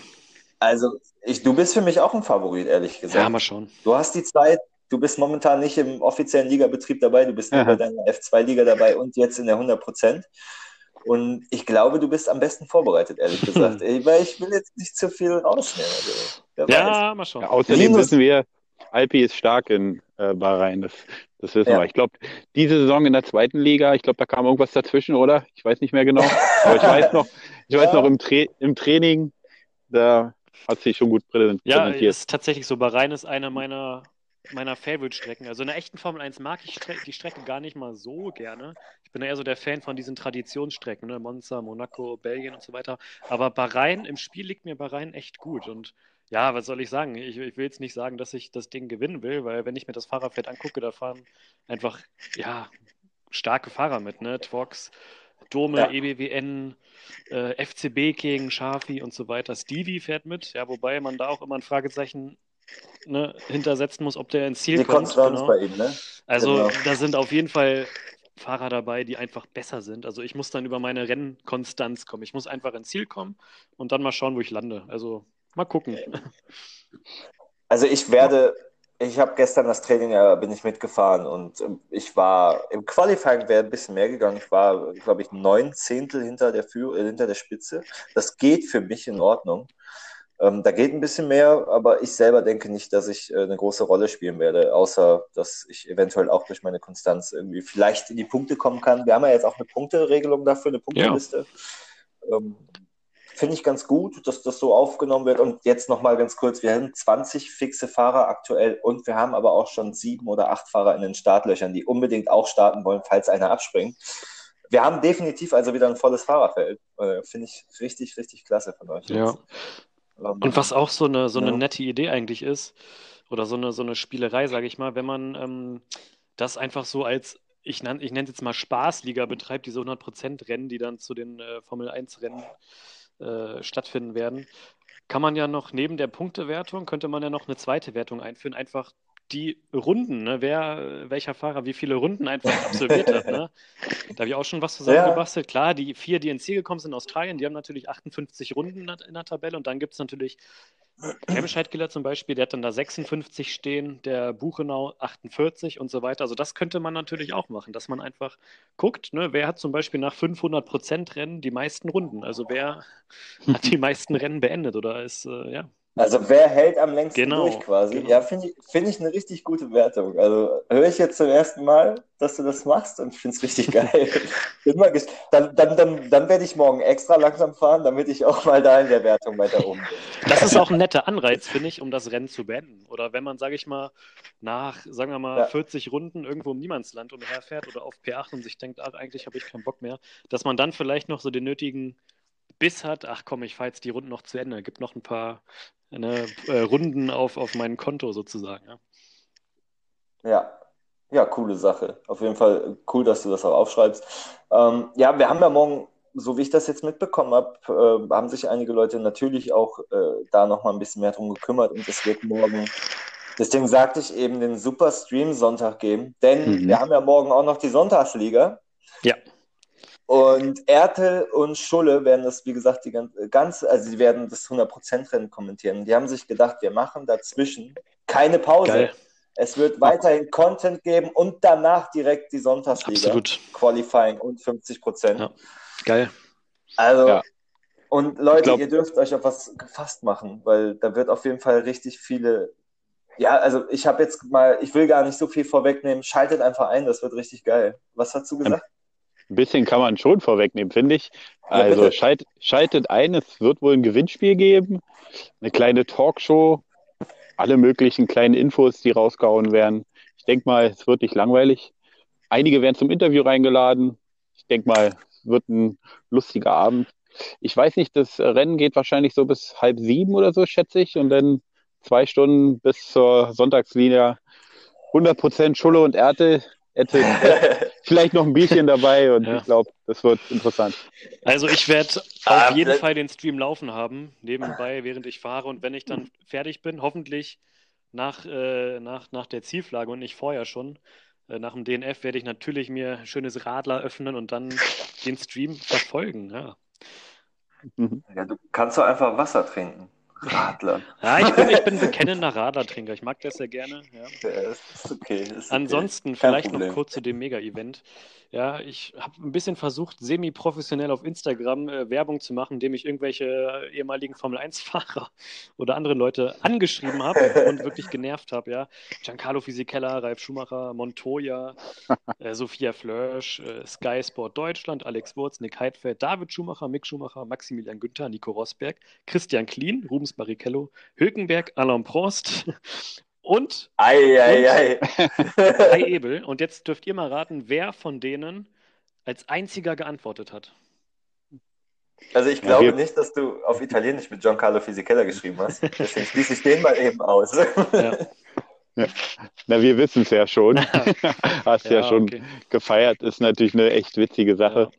also ich, du bist für mich auch ein Favorit, ehrlich gesagt. ja, mal schauen. Du hast die Zeit, du bist momentan nicht im offiziellen Ligabetrieb dabei, du bist nur bei deiner F2-Liga dabei und jetzt in der 100 Prozent. Und ich glaube, du bist am besten vorbereitet, ehrlich gesagt. Ich- Weil ich will jetzt nicht zu viel rausnehmen. Also, wer weiß. Ja, mal schauen. Ja, außerdem Linus- wissen wir, Alpi ist stark in äh, Bahrain. Das, das wissen Ja. wir. Ich glaube, diese Saison in der zweiten Liga, ich glaube, da kam irgendwas dazwischen, oder? Ich weiß nicht mehr genau. Aber ich weiß noch, ich weiß Ja. noch im, Tra im Training, da hat sich schon gut präsent- Ja, präsentiert. ist tatsächlich so. Bahrain ist eine meiner, meiner Favorite-Strecken. Also in der echten Formel 1 mag ich Stre die Strecke gar nicht mal so gerne. Ich bin eher so der Fan von diesen Traditionsstrecken, ne? Monza, Monaco, Belgien und so weiter. Aber Bahrain, im Spiel liegt mir Bahrain echt gut. Und ja, was soll ich sagen? Ich, ich will jetzt nicht sagen, dass ich das Ding gewinnen will, weil wenn ich mir das Fahrerfeld angucke, da fahren einfach, ja, starke Fahrer mit, ne? Twox, Dome, Ja. EBWN, äh, FCB gegen Schafi und so weiter. Stevie fährt mit, ja, wobei man da auch immer ein Fragezeichen ne, hintersetzen muss, ob der ins Ziel Die kommt. Genau. bei ihm, ne? Also Genau. da sind auf jeden Fall Fahrer dabei, die einfach besser sind. Also ich muss dann über meine Rennkonstanz kommen. Ich muss einfach ins Ziel kommen und dann mal schauen, wo ich lande. Also mal gucken. Also ich werde, ich habe gestern das Training, ja, bin ich mitgefahren und ähm, ich war, im Qualifying wäre ein bisschen mehr gegangen. Ich war, glaube ich, neun Zehntel hinter der, Führ äh, hinter der Spitze. Das geht für mich in Ordnung. Ähm, da geht ein bisschen mehr, aber ich selber denke nicht, dass ich äh, eine große Rolle spielen werde, außer dass ich eventuell auch durch meine Konstanz irgendwie vielleicht in die Punkte kommen kann. Wir haben ja jetzt auch eine Punkteregelung dafür, eine Punkteliste. Ähm, Finde ich ganz gut, dass das so aufgenommen wird. Und jetzt nochmal ganz kurz, wir haben 20 fixe Fahrer aktuell und wir haben aber auch schon sieben oder acht Fahrer in den Startlöchern, die unbedingt auch starten wollen, falls einer abspringt. Wir haben definitiv also wieder ein volles Fahrerfeld. Äh, Finde ich richtig, richtig klasse von euch. Ja. Ähm, Und was auch so eine, so eine Ja. nette Idee eigentlich ist, oder so eine, so eine Spielerei, sage ich mal, wenn man ähm, das einfach so als, ich, nann, ich nenne es jetzt mal Spaßliga betreibt, diese 100%-Rennen, die dann zu den äh, Formel-1-Rennen äh, stattfinden werden, kann man ja noch neben der Punktewertung, könnte man ja noch eine zweite Wertung einführen, einfach die Runden, ne? wer, welcher Fahrer wie viele Runden einfach absolviert hat. Ne? Da habe ich auch schon was zusammengebastelt. Ja. Klar, die vier, die ins Ziel gekommen sind in Australien, die haben natürlich 58 Runden in der Tabelle und dann gibt es natürlich Remscheid-Killer zum Beispiel, der hat dann da 56 stehen, der Buchenau 48 und so weiter. Also das könnte man natürlich auch machen, dass man einfach guckt, ne, wer hat zum Beispiel nach 500 Prozent Rennen die meisten Runden. Also wer hat die meisten Rennen beendet oder ist, äh, ja, also wer hält am längsten Genau, durch quasi? genau. Ja, finde ich, find ich eine richtig gute Wertung. Also höre ich jetzt zum ersten Mal, dass du das machst und finde es richtig geil. Dann, dann, dann, dann werde ich morgen extra langsam fahren, damit ich auch mal da in der Wertung weiter oben bin. Das ist auch ein netter Anreiz, finde ich, um das Rennen zu beenden. Oder wenn man, sage ich mal, nach, sagen wir mal, Ja. 40 Runden irgendwo im Niemandsland umherfährt oder auf P8 und sich denkt, ach, eigentlich habe ich keinen Bock mehr, dass man dann vielleicht noch so den nötigen Biss hat, ach komm, ich fahre jetzt die Runden noch zu Ende, gibt noch ein paar ne, äh, Runden auf, auf mein Konto sozusagen. Ja. Ja. Ja, coole Sache. Auf jeden Fall cool, dass du das auch aufschreibst. Ähm, ja, wir haben ja morgen, so wie ich das jetzt mitbekommen habe, äh, haben sich einige Leute natürlich auch äh, da nochmal ein bisschen mehr drum gekümmert und es wird morgen, deswegen sagte ich eben, den Super Stream Sonntag geben, denn Mhm. wir haben ja morgen auch noch die Sonntagsliga. Ja. Und Ertel und Schulle werden das, wie gesagt, die ganz, ganz also die werden das 100%-Rennen kommentieren. Die haben sich gedacht, wir machen dazwischen keine Pause. Geil, Es wird weiterhin Content geben und danach direkt die Sonntagsliga. absolut. Qualifying und 50 Prozent. Ja. Geil. Also, Ja. und Leute, glaub- ihr dürft euch auf was gefasst machen, weil da wird auf jeden Fall richtig viele. Ja, also ich habe jetzt mal, ich will gar nicht so viel vorwegnehmen. Schaltet einfach ein, das wird richtig geil. Was hast du gesagt? Ein bisschen kann man schon vorwegnehmen, finde ich. Also schalt, schaltet ein, es wird wohl ein Gewinnspiel geben, eine kleine Talkshow, alle möglichen kleinen Infos, die rausgehauen werden. Ich denke mal, es wird nicht langweilig. Einige werden zum Interview reingeladen. Ich denke mal, es wird ein lustiger Abend. Ich weiß nicht, das Rennen geht wahrscheinlich so bis halb sieben oder so, schätze ich, und dann zwei Stunden bis zur Sonntagslinie. 100% Schulle und Erte. Erte vielleicht noch ein Bierchen dabei und Ja. ich glaube, das wird interessant. Also ich werde Ah, auf jeden Fall den Stream laufen haben, nebenbei, während ich fahre. Und wenn ich dann fertig bin, hoffentlich nach, äh, nach, nach der Zielflagge und nicht vorher schon, äh, nach dem DNF, werde ich natürlich mir ein schönes Radler öffnen und dann den Stream verfolgen. Ja, Mhm. Ja, du kannst doch einfach Wasser trinken. Radler. ja ich, bin, ich bin bekennender Radlertrinker. Ich mag das sehr gerne. Ja. Ja, ist okay. Ist okay. Ansonsten Kein vielleicht Problem. noch kurz zu dem Mega-Event. Ja, ich habe ein bisschen versucht, semi-professionell auf Instagram äh, Werbung zu machen, indem ich irgendwelche ehemaligen Formel-1-Fahrer oder andere Leute angeschrieben habe und wirklich genervt habe. Ja, Giancarlo Fisichella, Ralf Schumacher, Montoya, äh, Sophia Flörsch, äh, Sky Sport Deutschland, Alex Wurz, Nick Heidfeld, David Schumacher, Mick Schumacher, Maximilian Günther, Nico Rosberg, Christian Klien, Rubens Barrichello, Hülkenberg, Alain Prost und Ei, ei, ei. Kai Ebel. Und jetzt dürft ihr mal raten, wer von denen als einziger geantwortet hat. Also ich Ja, glaube wir- nicht, dass du auf Italienisch mit Giancarlo Fisichella geschrieben hast. Deswegen schließe ich den mal eben aus. Ja, Na, wir wissen es ja schon. Hast ja, ja schon okay. gefeiert. Ist natürlich eine echt witzige Sache.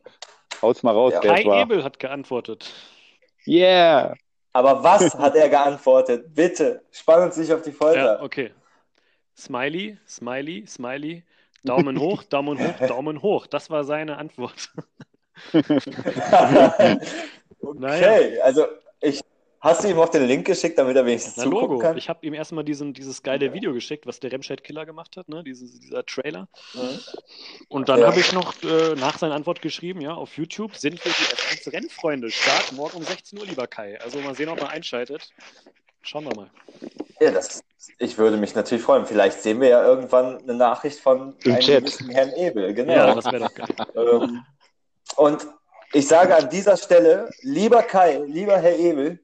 Haus mal raus, Ja. Kai. Ebel hat geantwortet. Yeah! Aber was hat er geantwortet? Bitte, spann uns nicht auf die Folter. Ja, okay. Smiley, Smiley, Smiley. Daumen hoch, Daumen hoch, Daumen hoch. Das war seine Antwort. okay, Naja. also ich hast du ihm auch den Link geschickt, damit er wenigstens Na, zugucken Logo. kann? Ich habe ihm erstmal diesen, dieses geile Video geschickt, was der Remscheid Killer gemacht hat, ne? Dieses, dieser Trailer. Mhm. Und dann Ja. habe ich noch äh, nach seiner Antwort geschrieben, ja, auf YouTube sind wir die F1 Rennfreunde. Start morgen um 16 Uhr, lieber Kai. Also mal sehen, ob er einschaltet. Schauen wir mal. Ja, das, ich würde mich natürlich freuen. Vielleicht sehen wir ja irgendwann eine Nachricht von Im einem Chat. Herrn Ebel. Genau. Ja, das wäre doch geil. Ähm, und ich sage an dieser Stelle, lieber Kai, lieber Herr Ebel,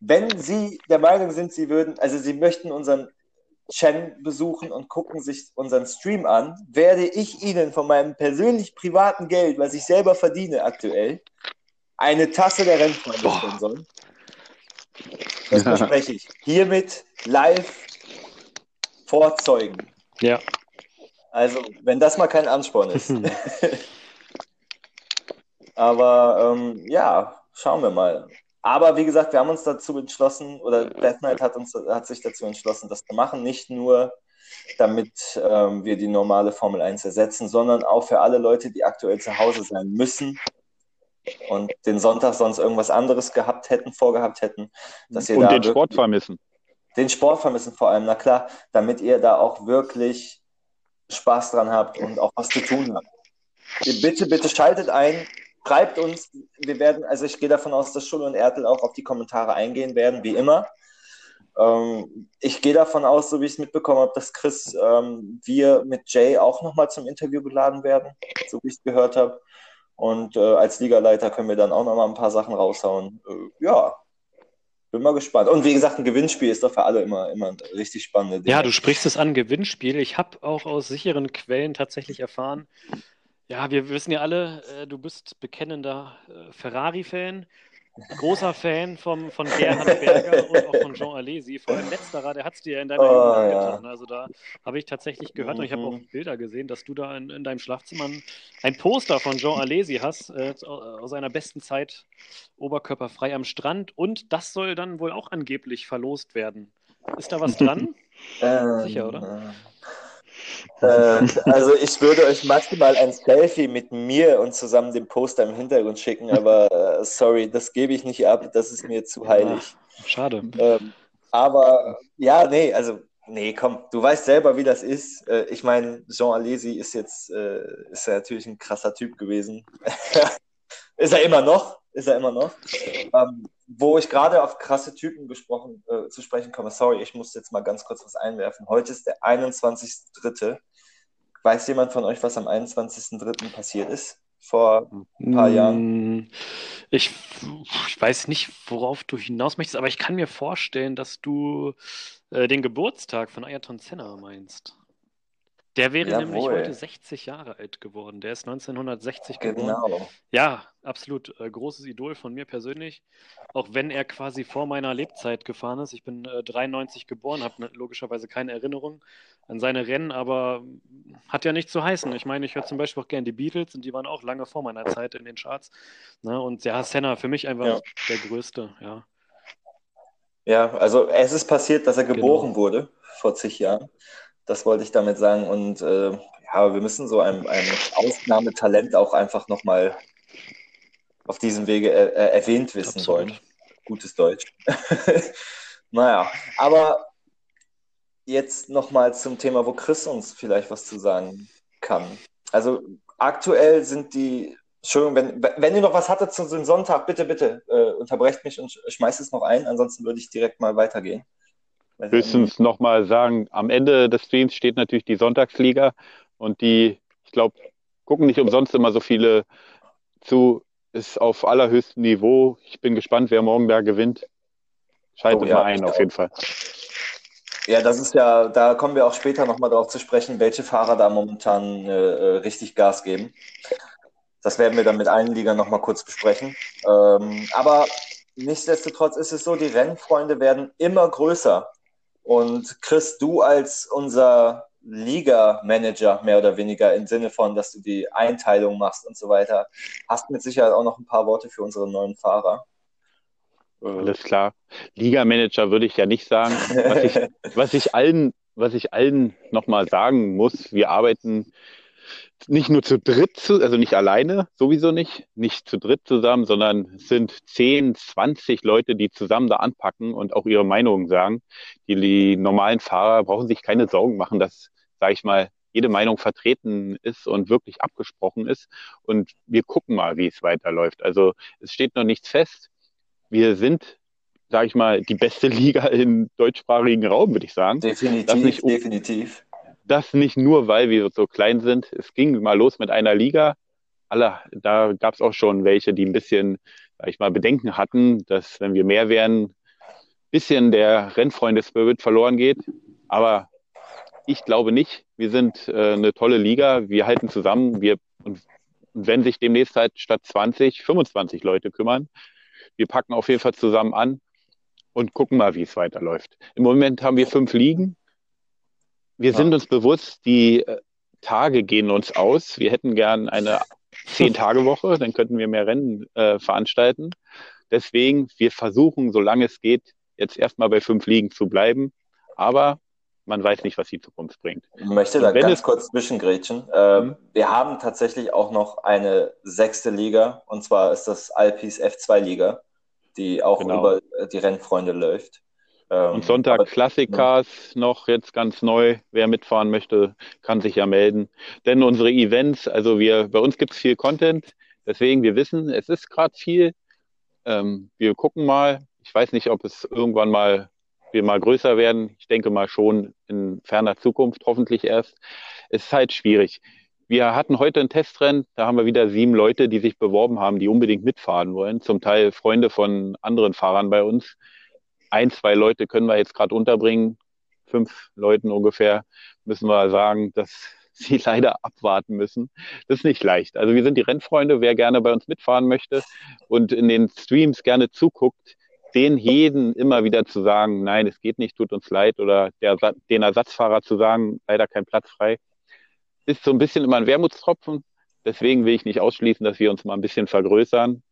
wenn Sie der Meinung sind, Sie würden, also Sie möchten unseren Channel besuchen und gucken sich unseren Stream an, werde ich Ihnen von meinem persönlich privaten Geld, was ich selber verdiene aktuell, eine Tasse der Rennfreunde sponsern. Das verspreche ich. Hiermit live vorzeugen. Ja. Also, wenn das mal kein Ansporn ist. Aber ähm, ja, schauen wir mal. Aber wie gesagt, wir haben uns dazu entschlossen, oder Death Knight hat, uns, hat sich dazu entschlossen, das zu machen. Nicht nur damit ähm, wir die normale Formel 1 ersetzen, sondern auch für alle Leute, die aktuell zu Hause sein müssen und den Sonntag sonst irgendwas anderes gehabt hätten, vorgehabt hätten, dass ihr und da den Sport vermissen. Den Sport vermissen vor allem, na klar, damit ihr da auch wirklich Spaß dran habt und auch was zu tun habt. Bitte, bitte schaltet ein, schreibt uns. Wir werden, also ich gehe davon aus, dass Schul und Ertel auch auf die Kommentare eingehen werden, wie immer. Ähm, ich gehe davon aus, so wie ich es mitbekommen habe, dass Chris, ähm, wir mit Jay auch nochmal zum Interview geladen werden, so wie ich es gehört habe. Und äh, als Ligaleiter können wir dann auch nochmal ein paar Sachen raushauen. Äh, ja, bin mal gespannt. Und wie gesagt, ein Gewinnspiel ist doch für alle immer, immer richtig spannend. Ja, du sprichst es an, Gewinnspiel. Ich habe auch aus sicheren Quellen tatsächlich erfahren, ja, wir wissen ja alle, äh, du bist bekennender äh, Ferrari-Fan, großer Fan vom, von Gerhard Berger und auch von Jean Alesi. Vor allem letzterer, der hat es dir ja in deiner Oh, Jugend ja. getan. Also da habe ich tatsächlich gehört und ich habe auch Mhm. Bilder gesehen, dass du da in, in deinem Schlafzimmer ein, ein Poster von Jean Alesi hast, äh, aus seiner besten Zeit oberkörperfrei am Strand. Und das soll dann wohl auch angeblich verlost werden. Ist da was dran? Ähm, Sicher, oder? Äh, also ich würde euch maximal ein Selfie mit mir und zusammen dem Poster im Hintergrund schicken, aber äh, sorry, das gebe ich nicht ab, das ist mir zu heilig. Schade. Ähm, aber ja, nee, also nee, komm, du weißt selber, wie das ist. Äh, ich meine, Jean Alesi ist jetzt äh, ist ja natürlich ein krasser Typ gewesen. ist er immer noch, ist er immer noch. Ähm, wo ich gerade auf krasse Typen gesprochen, äh, zu sprechen komme, sorry, ich muss jetzt mal ganz kurz was einwerfen. Heute ist der 21.3. Weiß jemand von euch, was am 21.3. passiert ist? Vor ein paar Jahren? Mm, Ich, ich weiß nicht, worauf du hinaus möchtest, aber ich kann mir vorstellen, dass du äh, den Geburtstag von Ayrton Senna meinst. Der wäre nämlich Jawohl. heute 60 Jahre alt geworden. Der ist 1960 geboren. Genau. Ja, absolut. Äh, großes Idol von mir persönlich. Auch wenn er quasi vor meiner Lebzeit gefahren ist. Ich bin äh, 93 geboren, habe logischerweise keine Erinnerung an seine Rennen, aber hat ja nichts zu heißen. Ich meine, ich höre zum Beispiel auch gerne die Beatles und die waren auch lange vor meiner Zeit in den Charts. Ne? Und ja, Senna für mich einfach Ja. der Größte, ja. Ja, also es ist passiert, dass er Genau. geboren wurde vor zig Jahren. Das wollte ich damit sagen. Und äh, ja, wir müssen so ein, ein Ausnahmetalent auch einfach nochmal auf diesem Wege äh, äh, erwähnt wissen Absolut. wollen. Gutes Deutsch. naja, aber jetzt nochmal zum Thema, wo Chris uns vielleicht was zu sagen kann. Also aktuell sind die, Entschuldigung, wenn, wenn ihr noch was hattet zu dem Sonntag, bitte, bitte äh, unterbrecht mich und sch- schmeißt es noch ein, ansonsten würde ich direkt mal weitergehen. Höchstens nochmal sagen, am Ende des Streams steht natürlich die Sonntagsliga und die, ich glaube, gucken nicht umsonst immer so viele zu, ist auf allerhöchstem Niveau. Ich bin gespannt, wer morgen da gewinnt. Schaltet Oh ja, mal ein, auf jeden Fall. Ja, das ist ja, da kommen wir auch später nochmal darauf zu sprechen, welche Fahrer da momentan äh, äh, richtig Gas geben. Das werden wir dann mit allen Ligern nochmal kurz besprechen. Ähm, aber nichtsdestotrotz ist es so, die Rennfreunde werden immer größer. Und Chris, du als unser Liga-Manager, mehr oder weniger, im Sinne von, dass du die Einteilung machst und so weiter, hast mit Sicherheit auch noch ein paar Worte für unsere neuen Fahrer. Alles klar. Liga-Manager würde ich ja nicht sagen. Was ich, was ich allen, was ich allen nochmal sagen muss, wir arbeiten nicht nur zu dritt, zu, also nicht alleine, sowieso nicht, nicht zu dritt zusammen, sondern es sind 10, 20 Leute, die zusammen da anpacken und auch ihre Meinungen sagen. Die, die normalen Fahrer brauchen sich keine Sorgen machen, dass, sage ich mal, jede Meinung vertreten ist und wirklich abgesprochen ist. Und wir gucken mal, wie es weiterläuft. Also es steht noch nichts fest. Wir sind, sage ich mal, die beste Liga im deutschsprachigen Raum, würde ich sagen. Definitiv, definitiv. Das nicht nur, weil wir so klein sind. Es ging mal los mit einer Liga. Alle, da gab es auch schon welche, die ein bisschen, sag ich mal, Bedenken hatten, dass wenn wir mehr wären, bisschen der Rennfreunde-Spirit verloren geht. Aber ich glaube nicht. Wir sind äh, eine tolle Liga. Wir halten zusammen. Wir, und wenn sich demnächst halt statt 20, 25 Leute kümmern, wir packen auf jeden Fall zusammen an und gucken mal, wie es weiterläuft. Im Moment haben wir fünf Ligen. Wir Ja. sind uns bewusst, die äh, Tage gehen uns aus. Wir hätten gern eine Zehn-Tage-Woche, dann könnten wir mehr Rennen äh, veranstalten. Deswegen, wir versuchen, solange es geht, jetzt erstmal bei fünf Ligen zu bleiben. Aber man weiß nicht, was die Zukunft bringt. Ich möchte da ganz es- kurz zwischengrätschen. Äh, Mhm. Wir haben tatsächlich auch noch eine sechste Liga, und zwar ist das Alpis F2-Liga, die auch Genau. über die Rennfreunde läuft. Ähm, Und Sonntag aber- Klassikcars noch jetzt ganz neu. Wer mitfahren möchte, kann sich ja melden. Denn unsere Events, also wir, bei uns gibt es viel Content. Deswegen, wir wissen, es ist gerade viel. Ähm, wir gucken mal. Ich weiß nicht, ob es irgendwann mal wir mal größer werden. Ich denke mal schon in ferner Zukunft, hoffentlich erst. Es ist halt schwierig. Wir hatten heute ein Testrennen, da haben wir wieder sieben Leute, die sich beworben haben, die unbedingt mitfahren wollen. Zum Teil Freunde von anderen Fahrern bei uns. Ein, zwei Leute können wir jetzt gerade unterbringen. Fünf Leuten ungefähr müssen wir sagen, dass sie leider abwarten müssen. Das ist nicht leicht. Also wir sind die Rennfreunde, wer gerne bei uns mitfahren möchte und in den Streams gerne zuguckt, den jeden immer wieder zu sagen, nein, es geht nicht, tut uns leid, oder der, den Ersatzfahrer zu sagen, leider kein Platz frei, ist so ein bisschen immer ein Wermutstropfen. Deswegen will ich nicht ausschließen, dass wir uns mal ein bisschen vergrößern.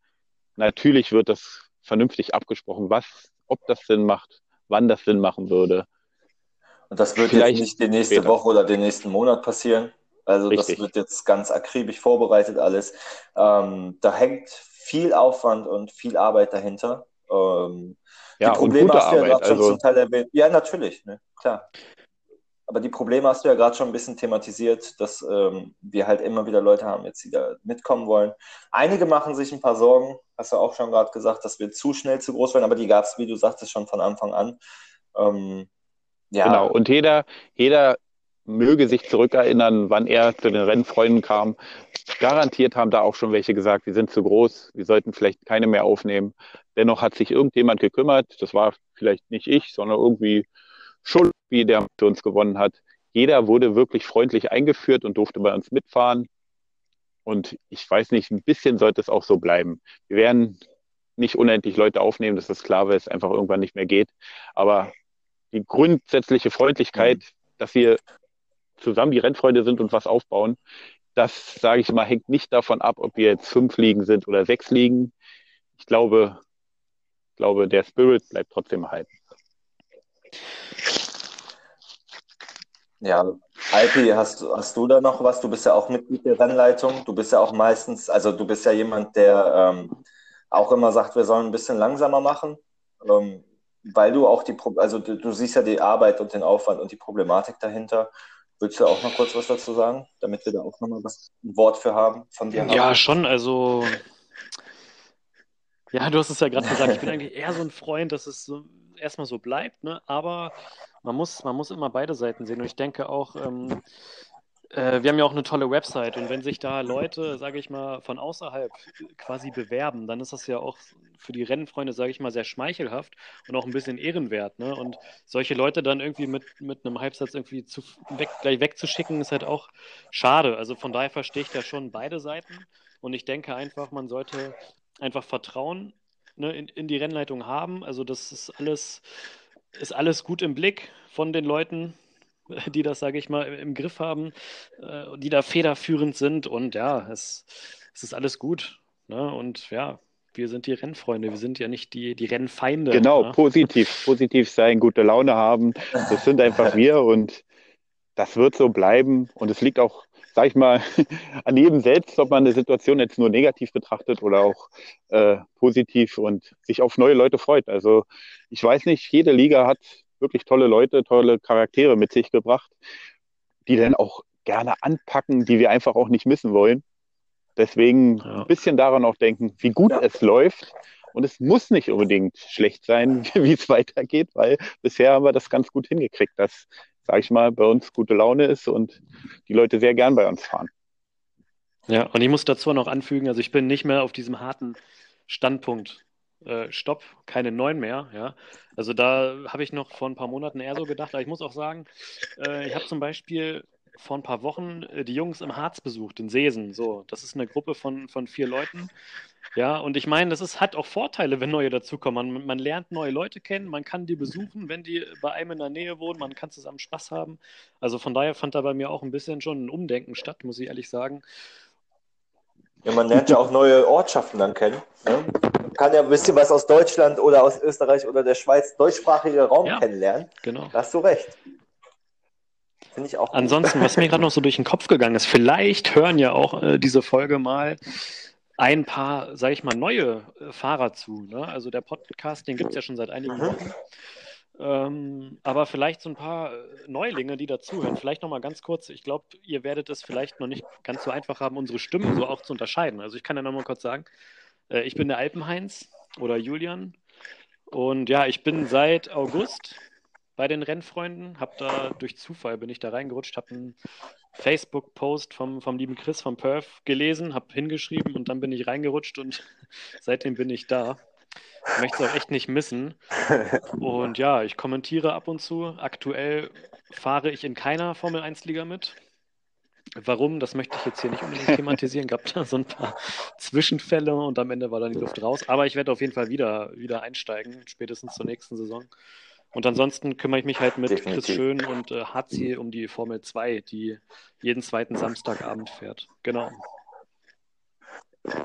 Natürlich wird das vernünftig abgesprochen, was, ob das Sinn macht, wann das Sinn machen würde. Und das wird Vielleicht jetzt nicht die nächste später. Woche oder den nächsten Monat passieren. Also Richtig. das wird jetzt ganz akribisch vorbereitet alles. Ähm, da hängt viel Aufwand und viel Arbeit dahinter. Ähm, Ja, die und Probleme hast du ja gerade schon Also zum Teil erwähnt. Ja, natürlich, ne? klar. Aber die Probleme hast du ja gerade schon ein bisschen thematisiert, dass ähm, wir halt immer wieder Leute haben, jetzt die da mitkommen wollen. Einige machen sich ein paar Sorgen, hast du auch schon gerade gesagt, dass wir zu schnell zu groß werden, aber die gab es, wie du sagtest, schon von Anfang an. Ähm, ja, Genau, und jeder, jeder möge sich zurückerinnern, wann er zu den Rennfreunden kam. Garantiert haben da auch schon welche gesagt, wir sind zu groß, wir sollten vielleicht keine mehr aufnehmen. Dennoch hat sich irgendjemand gekümmert, das war vielleicht nicht ich, sondern irgendwie Schuld, wie der für uns gewonnen hat. Jeder wurde wirklich freundlich eingeführt und durfte bei uns mitfahren. Und ich weiß nicht, ein bisschen sollte es auch so bleiben. Wir werden nicht unendlich Leute aufnehmen, das ist klar, weil es einfach irgendwann nicht mehr geht. Aber die grundsätzliche Freundlichkeit, dass wir zusammen die Rennfreunde sind und was aufbauen, das, sage ich mal, hängt nicht davon ab, ob wir jetzt fünf Ligen sind oder sechs Ligen. Ich glaube, glaube, der Spirit bleibt trotzdem erhalten. Ja, Alpi, hast, hast du da noch was? Du bist ja auch Mitglied der Rennleitung. Du bist ja auch meistens, also du bist ja jemand, der ähm, auch immer sagt, wir sollen ein bisschen langsamer machen, ähm, weil du auch die, Pro also du, du siehst ja die Arbeit und den Aufwand und die Problematik dahinter. Willst du auch noch kurz was dazu sagen, damit wir da auch nochmal ein Wort für haben von dir? Ja, haben? schon, also. Ja, du hast es ja gerade gesagt, ich bin eigentlich eher so ein Freund, dass es so erstmal so bleibt, ne? Aber man muss, man muss immer beide Seiten sehen. Und ich denke auch, ähm, äh, wir haben ja auch eine tolle Website und wenn sich da Leute, sage ich mal, von außerhalb quasi bewerben, dann ist das ja auch für die Rennfreunde, sage ich mal, sehr schmeichelhaft und auch ein bisschen ehrenwert. Ne? Und solche Leute dann irgendwie mit, mit einem Halbsatz irgendwie zu, weg, gleich wegzuschicken, ist halt auch schade. Also von daher verstehe ich da schon beide Seiten und ich denke einfach, man sollte einfach Vertrauen ne, in, in die Rennleitung haben. Also das ist alles, ist alles gut im Blick von den Leuten, die das, sage ich mal, im Griff haben, äh, die da federführend sind. Und ja, es, es ist alles gut. Ne? Und ja, wir sind die Rennfreunde, wir sind ja nicht die, die Rennfeinde. Genau, ne? positiv, positiv sein, gute Laune haben. Das sind einfach wir und das wird so bleiben. Und es liegt auch, sag ich mal, an jedem selbst, ob man eine Situation jetzt nur negativ betrachtet oder auch äh, positiv und sich auf neue Leute freut. Also ich weiß nicht, jede Liga hat wirklich tolle Leute, tolle Charaktere mit sich gebracht, die dann auch gerne anpacken, die wir einfach auch nicht missen wollen. Deswegen Ja. ein bisschen daran auch denken, wie gut Ja. es läuft. Und es muss nicht unbedingt schlecht sein, wie es weitergeht, weil bisher haben wir das ganz gut hingekriegt, dass, sage ich mal, bei uns gute Laune ist und die Leute sehr gern bei uns fahren. Ja, und ich muss dazu noch anfügen, also ich bin nicht mehr auf diesem harten Standpunkt. Äh, Stopp, keine neun mehr, ja. Also da habe ich noch vor ein paar Monaten eher so gedacht, aber ich muss auch sagen, äh, ich habe zum Beispiel vor ein paar Wochen äh, die Jungs im Harz besucht, in Seesen. So, das ist eine Gruppe von, von vier Leuten. Ja, und ich meine, das ist, hat auch Vorteile, wenn neue dazukommen. Man, man lernt neue Leute kennen, man kann die besuchen, wenn die bei einem in der Nähe wohnen, man kann zusammen Spaß haben. Also von daher fand da bei mir auch ein bisschen schon ein Umdenken statt, muss ich ehrlich sagen. Ja, man lernt ja auch neue Ortschaften dann kennen. Ne? Man kann ja ein bisschen was aus Deutschland oder aus Österreich oder der Schweiz, deutschsprachiger Raum Ja. kennenlernen. Genau. Da hast du recht. Finde ich auch. Gut. Ansonsten, was mir gerade noch so durch den Kopf gegangen ist, vielleicht hören ja auch äh, diese Folge mal ein paar, sage ich mal, neue äh, Fahrer zu. Ne? Also der Podcast, den gibt es ja schon seit einigen Mhm. Wochen. Ähm, aber vielleicht so ein paar äh, Neulinge, die dazuhören. Vielleicht noch mal ganz kurz. Ich glaube, ihr werdet es vielleicht noch nicht ganz so einfach haben, unsere Stimmen so auch zu unterscheiden. Also ich kann ja noch mal kurz sagen, äh, ich bin der Alpenheinz oder Julian. Und ja, ich bin seit August bei den Rennfreunden. Hab da durch Zufall bin ich da reingerutscht, habe einen Facebook-Post vom, vom lieben Chris vom Perth gelesen, habe hingeschrieben und dann bin ich reingerutscht und seitdem bin ich da. Ich möchte es auch echt nicht missen. Und ja, ich kommentiere ab und zu. Aktuell fahre ich in keiner Formel 1-Liga mit. Warum, das möchte ich jetzt hier nicht unbedingt thematisieren. Gab da so ein paar Zwischenfälle und am Ende war dann die Luft raus. Aber ich werde auf jeden Fall wieder, wieder einsteigen, spätestens zur nächsten Saison. Und ansonsten kümmere ich mich halt mit Chris Definitiv. Schön und äh, Hazi um die Formel 2, die jeden zweiten Samstagabend fährt. Genau.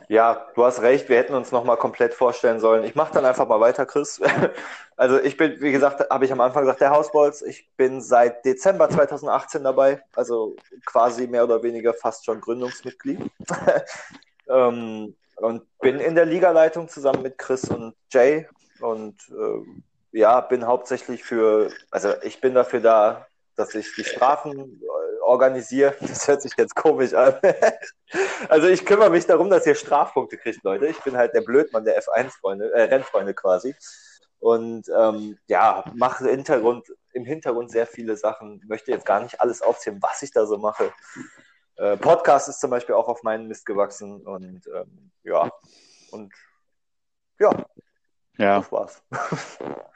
Ja, du hast recht, wir hätten uns nochmal komplett vorstellen sollen. Ich mache dann einfach mal weiter, Chris. Also ich bin, wie gesagt, habe ich am Anfang gesagt, der Hausbolz. Ich bin seit Dezember 2018 dabei, also quasi mehr oder weniger fast schon Gründungsmitglied. ähm, und bin in der Ligaleitung zusammen mit Chris und Jay. Und ähm, ja, bin hauptsächlich für, also ich bin dafür da, dass ich die Strafen äh, organisiere. Das hört sich jetzt komisch an. Also ich kümmere mich darum, dass ihr Strafpunkte kriegt, Leute. Ich bin halt der Blödmann der F1-Freunde, äh, Rennfreunde quasi. Und ähm, ja, mache im Hintergrund, im Hintergrund sehr viele Sachen. Möchte jetzt gar nicht alles aufzählen, was ich da so mache. Äh, Podcast ist zum Beispiel auch auf meinen Mist gewachsen. Und ähm, ja, und ja, Ja, das war's.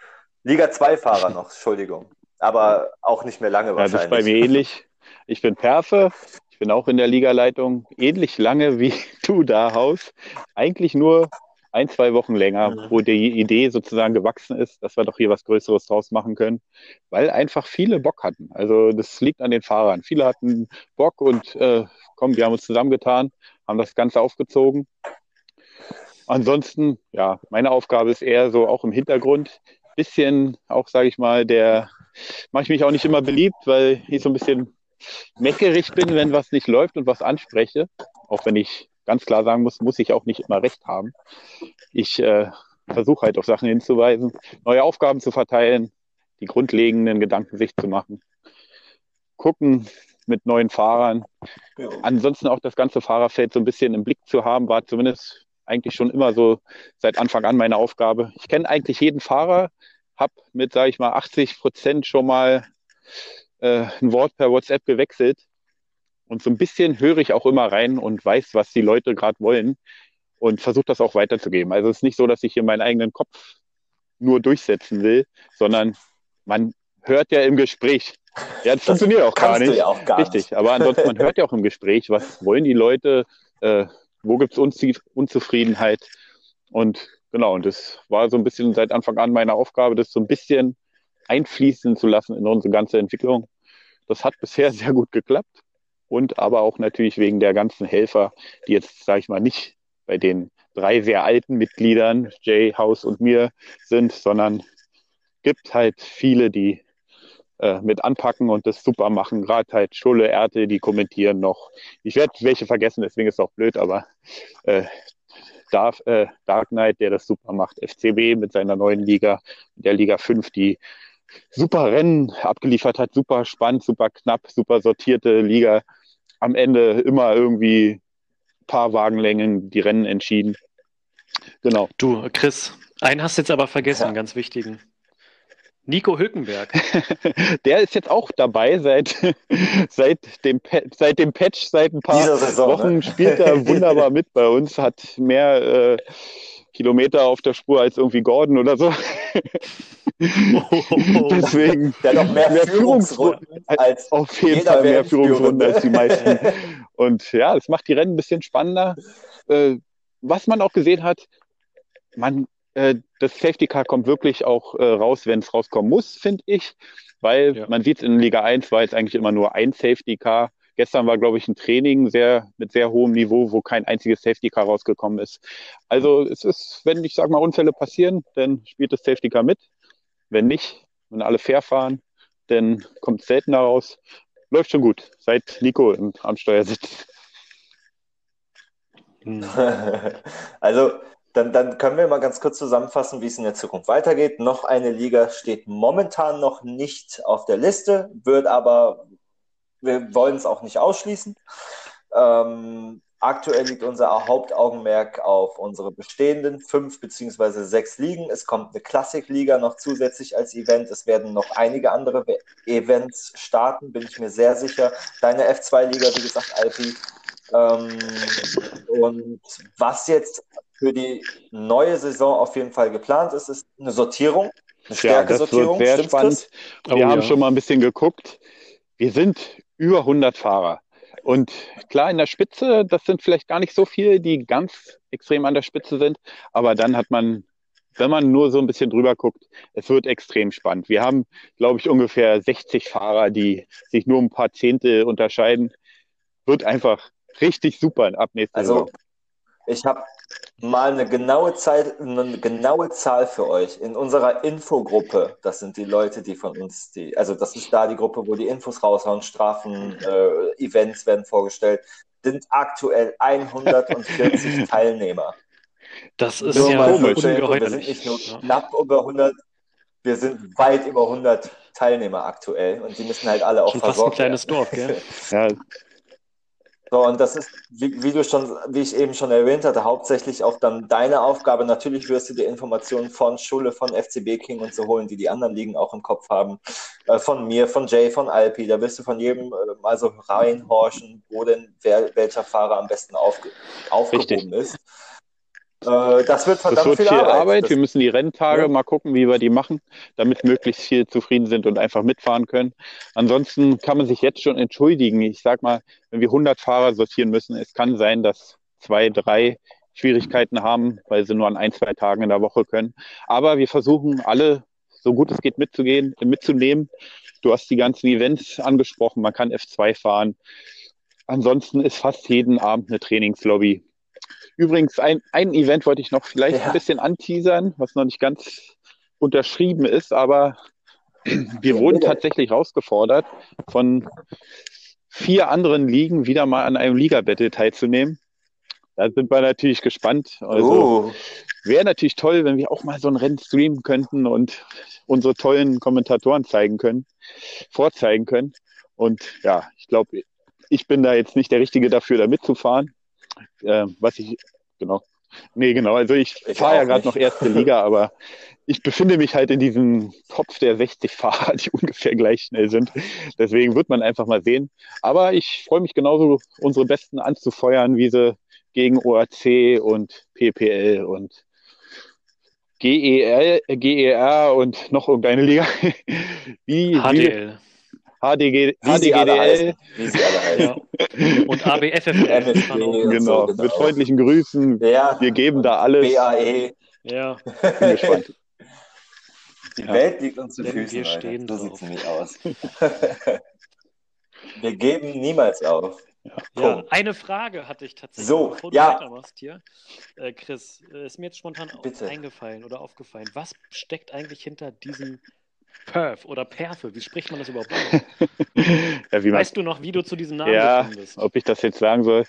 Liga 2-Fahrer noch, Entschuldigung. Aber auch nicht mehr lange ja, das ist bei wahrscheinlich. mir ähnlich. Ich bin Perfe. Ich bin auch in der Ligaleitung ähnlich lange wie du da, Haus. Eigentlich nur ein, zwei Wochen länger, Mhm. wo die Idee sozusagen gewachsen ist, dass wir doch hier was Größeres draus machen können, weil einfach viele Bock hatten. Also das liegt an den Fahrern. Viele hatten Bock und äh, komm, wir haben uns zusammengetan, haben das Ganze aufgezogen. Ansonsten, ja, meine Aufgabe ist eher so auch im Hintergrund, bisschen auch, sage ich mal, der mache ich mich auch nicht immer beliebt, weil ich so ein bisschen meckerig bin, wenn was nicht läuft und was anspreche. Auch wenn ich ganz klar sagen muss, muss ich auch nicht immer recht haben. Ich äh, versuche halt auf Sachen hinzuweisen, neue Aufgaben zu verteilen, die grundlegenden Gedanken sich zu machen, gucken mit neuen Fahrern. Ja. Ansonsten auch das ganze Fahrerfeld so ein bisschen im Blick zu haben, war zumindest eigentlich schon immer so seit Anfang an meine Aufgabe. Ich kenne eigentlich jeden Fahrer, habe mit, sage ich mal, 80 Prozent schon mal äh, ein Wort per WhatsApp gewechselt. Und so ein bisschen höre ich auch immer rein und weiß, was die Leute gerade wollen und versuche das auch weiterzugeben. Also es ist nicht so, dass ich hier meinen eigenen Kopf nur durchsetzen will, sondern man hört ja im Gespräch. Ja, das, funktioniert auch gar nicht. ja auch gar Richtig, nicht. aber ansonsten, man hört ja auch im Gespräch, was wollen die Leute, äh, wo gibt's Unzie Unzufriedenheit und genau, und das war so ein bisschen seit Anfang an meine Aufgabe, das so ein bisschen einfließen zu lassen in unsere ganze Entwicklung. Das hat bisher sehr gut geklappt und aber auch natürlich wegen der ganzen Helfer, die jetzt, sage ich mal, nicht bei den drei sehr alten Mitgliedern, Jay, House und mir sind, sondern gibt halt viele, die äh, mit anpacken und das super machen. Gerade halt Schulle, Erte, die kommentieren noch. Ich werde welche vergessen, deswegen ist es auch blöd, aber äh, Dark, äh, Dark Knight, der das super macht, FCB mit seiner neuen Liga, der Liga 5, die super Rennen abgeliefert hat, super spannend, super knapp, super sortierte Liga. Am Ende immer irgendwie paar Wagenlängen die Rennen entschieden. Genau. Du, Chris, einen hast du jetzt aber vergessen, Ja. einen ganz wichtigen. Nico Hülkenberg. Der ist jetzt auch dabei seit, seit, dem, seit dem Patch, seit ein paar Saison, Wochen ne? spielt er wunderbar mit bei uns, hat mehr äh, Kilometer auf der Spur als irgendwie Gordon oder so. Deswegen Der hat noch mehr, Mehr Führungsrunden als auf jeden jeder Fall mehr. Führungsrunden als die meisten. Und ja, das macht die Rennen ein bisschen spannender. Äh, was man auch gesehen hat, man, das Safety Car kommt wirklich auch äh, raus, wenn es rauskommen muss, finde ich. Weil Ja. man sieht in Liga 1 war jetzt eigentlich immer nur ein Safety Car. Gestern war, glaube ich, ein Training sehr, mit sehr hohem Niveau, wo kein einziges Safety Car rausgekommen ist. Also es ist, wenn ich sage mal Unfälle passieren, dann spielt das Safety Car mit. Wenn nicht, wenn alle fair fahren, dann kommt es seltener raus. läuft schon gut, seit Nico im, am Steuer sitzt. Also, dann, dann können wir mal ganz kurz zusammenfassen, wie es in der Zukunft weitergeht. Noch eine Liga steht momentan noch nicht auf der Liste, wird aber, wir wollen es auch nicht ausschließen. Ähm, aktuell liegt unser Hauptaugenmerk auf unsere bestehenden fünf beziehungsweise sechs Ligen. Es kommt eine Klassikliga noch zusätzlich als Event. Es werden noch einige andere Events starten, bin ich mir sehr sicher. Deine F2-Liga, wie gesagt, Alpi. Ähm, und was jetzt für die neue Saison auf jeden Fall geplant ist, ist eine Sortierung, eine Ja, das wird Stärkesortierung. sehr Stimmt's, spannend. Chris? Wir Oh, haben ja. schon mal ein bisschen geguckt. Wir sind über 100 Fahrer. Und klar, in der Spitze, das sind vielleicht gar nicht so viele, die ganz extrem an der Spitze sind. Aber dann hat man, wenn man nur so ein bisschen drüber guckt, es wird extrem spannend. Wir haben, glaube ich, ungefähr 60 Fahrer, die sich nur ein paar Zehntel unterscheiden. Wird einfach richtig super ab nächster Also, Saison. ich habe mal eine genaue Zeit, eine genaue Zahl für euch. In unserer Infogruppe, das sind die Leute, die von uns, die, also das ist da die Gruppe, wo die Infos raushauen, Strafen, äh, Events werden vorgestellt, sind aktuell 140 Teilnehmer. Das ist Nur ja mal komisch. Wir sind nicht nur knapp über 100, wir sind weit über 100 Teilnehmer aktuell und die müssen halt alle auch Schon fast ein versorgt kleines werden. Dorf, gell? Ja, So, und das ist, wie, wie du schon, wie ich eben schon erwähnt hatte, hauptsächlich auch dann deine Aufgabe. Natürlich wirst du dir Informationen von Schule, von FCB King und so holen, die die anderen Ligen auch im Kopf haben. Äh, von mir, von Jay, von Alpi. Da wirst du von jedem äh, mal so reinhorchen, wo denn wer, welcher Fahrer am besten aufge, aufgehoben ist. Äh, das wird Das verdammt wird viel, viel Arbeit. Arbeit. Das, Wir müssen die Renntage Ja. mal gucken, wie wir die machen, damit möglichst viele zufrieden sind und einfach mitfahren können. Ansonsten kann man sich jetzt schon entschuldigen. Ich sag mal, wenn wir 100 Fahrer sortieren müssen, es kann sein, dass zwei, drei Schwierigkeiten haben, weil sie nur an ein, zwei Tagen in der Woche können. Aber wir versuchen alle, so gut es geht, mitzugehen, mitzunehmen. Du hast die ganzen Events angesprochen. Man kann F2 fahren. Ansonsten ist fast jeden Abend eine Trainingslobby. Übrigens, ein, ein Event wollte ich noch vielleicht Ja. ein bisschen anteasern, was noch nicht ganz unterschrieben ist, aber wir Ja, wurden bitte. tatsächlich herausgefordert, von vier anderen Ligen wieder mal an einem Liga-Battle teilzunehmen. Da sind wir natürlich gespannt. Also uh, wäre natürlich toll, wenn wir auch mal so ein Rennen streamen könnten und unsere tollen Kommentatoren zeigen können, vorzeigen können. Und ja, ich glaube, ich bin da jetzt nicht der Richtige dafür, da mitzufahren. Äh, was ich, genau. Nee, genau. Also ich, Ich fahre ja gerade noch erste Liga, aber ich befinde mich halt in diesem Topf der 60 Fahrer, die ungefähr gleich schnell sind. Deswegen wird man einfach mal sehen. Aber ich freue mich genauso, unsere Besten anzufeuern, wie sie gegen OAC und PPL und GEL, GER und noch irgendeine Liga. Wie, wie HDL. HDG, wie sie alle HDGDL. heißen. Wie sie alle heißen. Ja. Und ABFFL. Genau, so, genau. mit freundlichen Grüßen. Ja, Wir geben da alles. BAE. Ja, Bin gespannt. Die Ja. Welt liegt uns zu Denn Füßen. wir Leute. stehen so sieht es nämlich aus. wir geben niemals auf. ja. Eine Frage hatte ich tatsächlich, So, bevor du ja. weitermachst hier. Äh, Chris, äh, ist mir jetzt spontan eingefallen oder aufgefallen. Was steckt eigentlich hinter diesem Perf oder Perfe? Wie spricht man das überhaupt aus? Ja, wie man, Weißt du noch, wie du zu diesem Namen ja, gekommen bist? ob ich das jetzt sagen soll.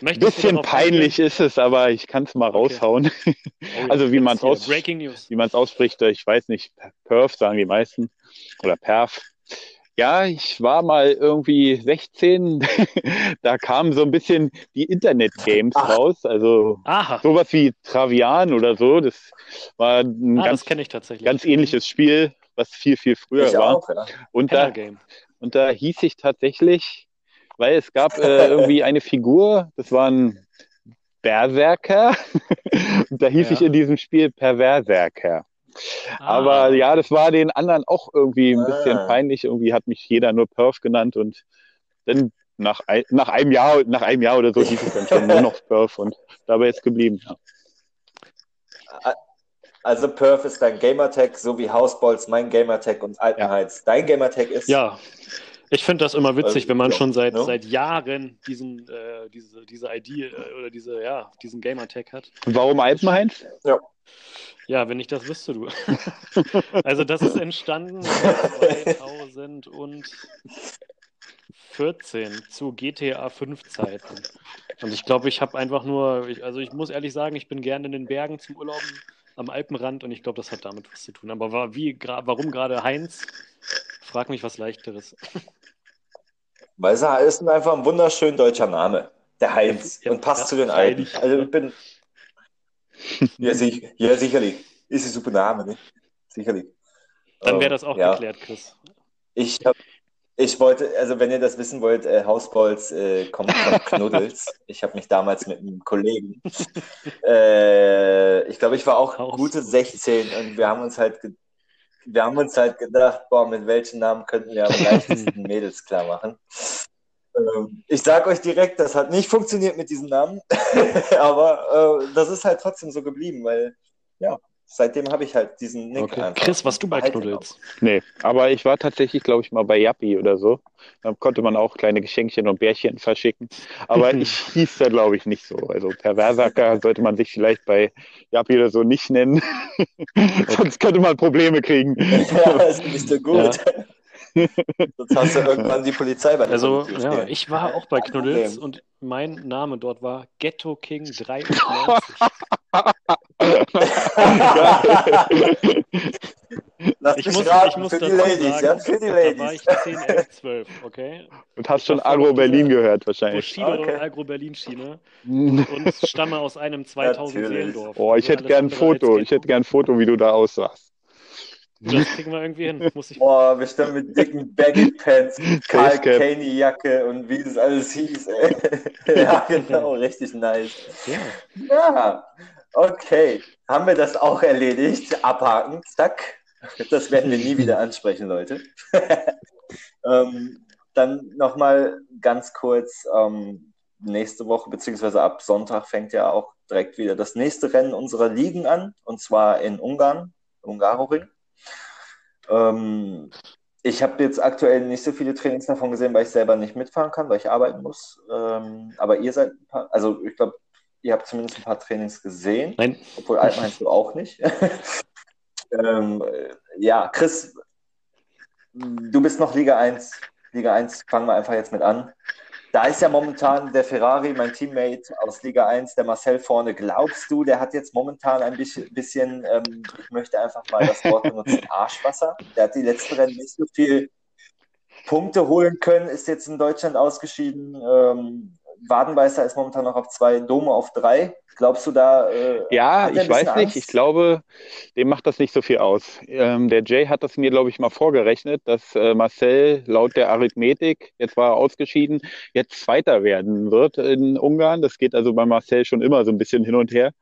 Ein bisschen peinlich ist es, aber ich kann es mal Okay. raushauen. Oh ja, also wie aus- man es ausspricht, äh, ich weiß nicht, Perf sagen die meisten oder Perf. Ja, ich war mal irgendwie 16, da kamen so ein bisschen die Internet-Games raus, also Aha, sowas wie Travian oder so. Das war ein ah, ganz, das kenne ich tatsächlich. ganz ähnliches Spiel, was viel, viel früher ich war. auch, ja. Und da, und da hieß ich tatsächlich, weil es gab äh, irgendwie eine Figur, das war ein Berserker, und da hieß Ja. ich in diesem Spiel Perverserker. Ah, Aber ja, das war den anderen auch irgendwie ein bisschen Ah. peinlich. Irgendwie hat mich jeder nur Perf genannt und dann nach, ein, nach einem Jahr, nach einem Jahr oder so hieß es dann schon nur noch Perf und dabei ist geblieben. Ja. Also Perf ist dein Gamertag, so wie Hausbolz mein Gamertag und Altenheiz dein Gamertag ist. Ja, ich finde das immer witzig, Also, wenn man ja, schon seit, ne? seit Jahren diesen, äh, diese, diese ID äh, oder diese, ja, diesen Gamertag hat. Warum Alpenheinz? Ja, wenn ich das wüsste, du. also das ist entstanden 2004 14 zu GTA 5 Zeiten. Und ich glaube, ich habe einfach nur, ich, also ich muss ehrlich sagen, ich bin gerne in den Bergen zum Urlauben am Alpenrand und ich glaube, das hat damit was zu tun. Aber war, wie, warum gerade Heinz? Frag mich was leichteres. Weil es ist einfach ein wunderschön deutscher Name. Der Heinz. Ja, und passt ja, zu den freilich. Also ich bin. Ja, sich, ja, sicherlich. Ist ein super Name, ne? Sicherlich. Dann wäre das auch geklärt, Chris. Ich hab, ich wollte, also wenn ihr das wissen wollt, äh, Hausbolz äh, kommt von Knuddels. Ich habe mich damals mit einem Kollegen, äh, ich glaube, ich war auch Hausbolz. gute 16 und wir haben uns halt, wir haben uns halt gedacht, boah, mit welchen Namen könnten wir am leichtesten Mädels klar machen. Ähm, ich sag euch direkt, das hat nicht funktioniert mit diesem Namen, aber äh, das ist halt trotzdem so geblieben, weil ja, seitdem habe ich halt diesen Nick Okay. einfach. Chris, warst du bei behalten Knuddels? Nee, aber ich war tatsächlich, glaube ich, mal bei Yappi oder so. Da konnte man auch kleine Geschenkchen und Bärchen verschicken. Aber ich hieß da, glaube ich, nicht so. Also Perversacker sollte man sich vielleicht bei Yappi oder so nicht nennen. Sonst könnte man Probleme kriegen. Ja, das ist nicht so gut. Sonst hast du irgendwann die Polizei bei der Also, ja, ich war auch bei Knuddels Problem. und mein Name dort war Ghetto King 93. Lass Ich muss, raten, ich muss für die Ladies, sagen, ja, für die da war Ladies. ich 10, 11, 12, okay? Und hast schon Agro Berlin gehört wahrscheinlich. Bushido Okay. Agro Berlin Schiene und stamme aus einem 2000 Natürlich. Seelendorf. Oh, ich Also hätte gern ein Foto. Ich hätte gern ein Foto, wie du da aussahst. Das kriegen wir irgendwie hin. Muss ich Boah, bestimmt mit dicken Baggy Pants, Karl Basecap. Caney Jacke und wie das alles hieß. Ey. ja, genau, richtig nice. ja. Ja, okay. Haben wir das auch erledigt? Abhaken, zack. Das werden wir nie wieder ansprechen, Leute. ähm, dann nochmal ganz kurz, ähm, nächste Woche, beziehungsweise ab Sonntag fängt ja auch direkt wieder das nächste Rennen unserer Ligen an, und zwar in Ungarn, Ungaroring. Ähm, ich habe jetzt aktuell nicht so viele Trainings davon gesehen, weil ich selber nicht mitfahren kann, weil ich arbeiten muss. Ähm, aber ihr seid ein paar, also ich glaube, ihr habt zumindest ein paar Trainings gesehen, Nein, obwohl meinst du auch nicht. ähm, äh, ja, Chris, du bist noch Liga 1. Liga 1 fangen wir einfach jetzt mit an. Da ist ja momentan der Ferrari, mein Teammate aus Liga 1, der Marcel vorne. Glaubst du, der hat jetzt momentan ein bisschen, bisschen ähm, ich möchte einfach mal das Wort benutzen, Arschwasser? Der hat die letzten Rennen nicht so viel Punkte holen können, ist jetzt in Deutschland ausgeschieden. Ähm, Wadenbeißer ist momentan noch auf zwei, Dome auf drei. Glaubst du da? Äh, Ja, ich weiß bisschen nicht. Angst? Ich glaube, dem macht das nicht so viel aus. Ähm, der Jay hat das mir, glaube ich, mal vorgerechnet, dass äh, Marcel laut der Arithmetik, jetzt war er ausgeschieden, jetzt Zweiter werden wird in Ungarn. Das geht also bei Marcel schon immer so ein bisschen hin und her,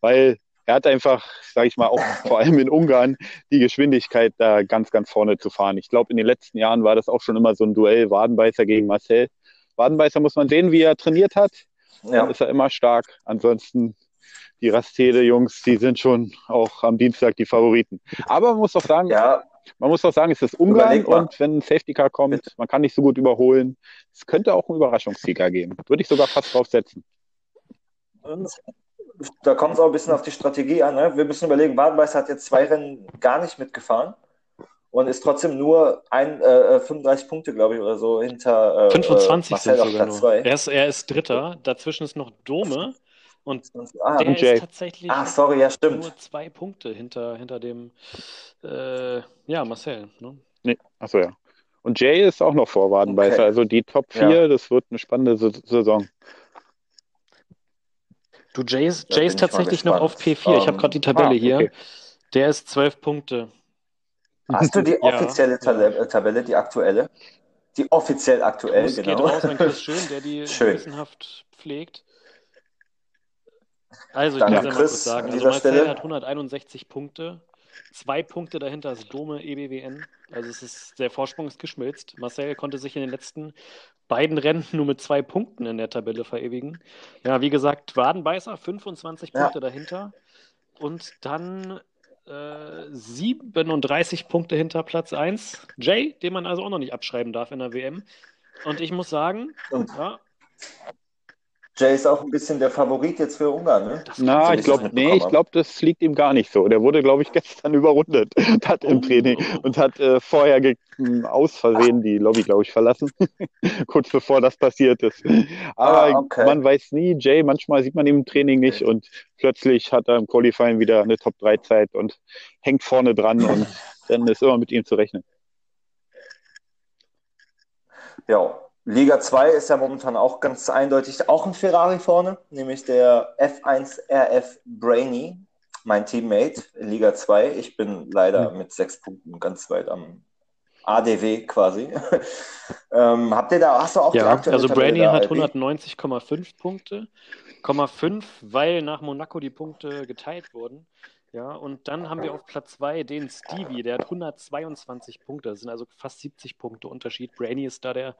weil er hat einfach, sage ich mal, auch vor allem in Ungarn die Geschwindigkeit, da ganz, ganz vorne zu fahren. Ich glaube, in den letzten Jahren war das auch schon immer so ein Duell Wadenbeißer gegen Marcel. Wadenbeißer muss man sehen, wie er trainiert hat Ja. ist er immer stark. Ansonsten die Rastede-Jungs, die sind schon auch am Dienstag die Favoriten. Aber man muss auch sagen, ja, man muss auch sagen, es ist Ungarn und wenn ein Safety Car kommt, man kann nicht so gut überholen. Es könnte auch einen Überraschungssieger geben. Würde ich sogar fast drauf setzen. Da kommt es auch ein bisschen auf die Strategie an. Ne? Wir müssen überlegen, Wadenbeißer hat jetzt zwei Rennen gar nicht mitgefahren und ist trotzdem nur ein, äh, 35 Punkte, glaube ich, oder so hinter äh, 25 Marcel sind auf sogar Platz nur. 2. Er ist, er ist Dritter, dazwischen ist noch Dome und Ah, der Jay. ist tatsächlich ah, sorry, ja, stimmt. nur zwei Punkte hinter, hinter dem äh, ja, Marcel. Ne? Nee, achso ja. Und Jay ist auch noch vor Wadenbeißer. Okay. Also die Top 4, Ja. das wird eine spannende Sa- Saison. Du, Jay ist, Jay ist tatsächlich noch auf gespannt. P4. Ich habe Ähm, gerade die Tabelle ah, hier. okay. Der ist zwölf Punkte. Hast du die Ja, offizielle Tabelle, äh, Tabelle, die aktuelle? Die offiziell aktuell, Gruß geht genau. raus an Chris Schön, der die Schön. gewissenhaft pflegt. Also, ich Danke, kann es ja mal Chris, kurz sagen. Also, dieser Marcel Stelle. hat 161 Punkte. Zwei Punkte dahinter ist Dome EBWN. Also, es ist, der Vorsprung ist geschmilzt. Marcel konnte sich in den letzten beiden Rennen nur mit zwei Punkten in der Tabelle verewigen. Ja, wie gesagt, Wadenbeißer, 25 Ja. Punkte dahinter. Und dann äh, 37 Punkte hinter Platz 1. Jay, den man also auch noch nicht abschreiben darf in der WM. Und ich muss sagen, ja, Jay ist auch ein bisschen der Favorit jetzt für Ungarn, ne? Na, so ich glaube, nee, ich glaube, das liegt ihm gar nicht so. Der wurde, glaube ich, gestern überrundet hat im Training und hat äh, vorher ge- m, aus Versehen die Lobby, glaube ich, verlassen, kurz bevor das passiert ist. Aber Ah, okay. man weiß nie, Jay, manchmal sieht man ihn im Training nicht und plötzlich hat er im Qualifying wieder eine Top-3-Zeit und hängt vorne dran und dann ist immer mit ihm zu rechnen. Ja, Liga 2 ist ja momentan auch ganz eindeutig auch ein Ferrari vorne, nämlich der F1 RF Brainy, mein Teammate in Liga 2. Ich bin leider mit sechs Punkten ganz weit am ADW quasi. ähm, habt ihr da, hast du auch die Ja, aktuelle also Brainy hat Albi? 190,5 Punkte, 0,5, weil nach Monaco die Punkte geteilt wurden. Ja, und dann haben wir auf Platz 2 den Stevie, der hat 122 Punkte. Das sind also fast 70 Punkte Unterschied. Brainy ist da der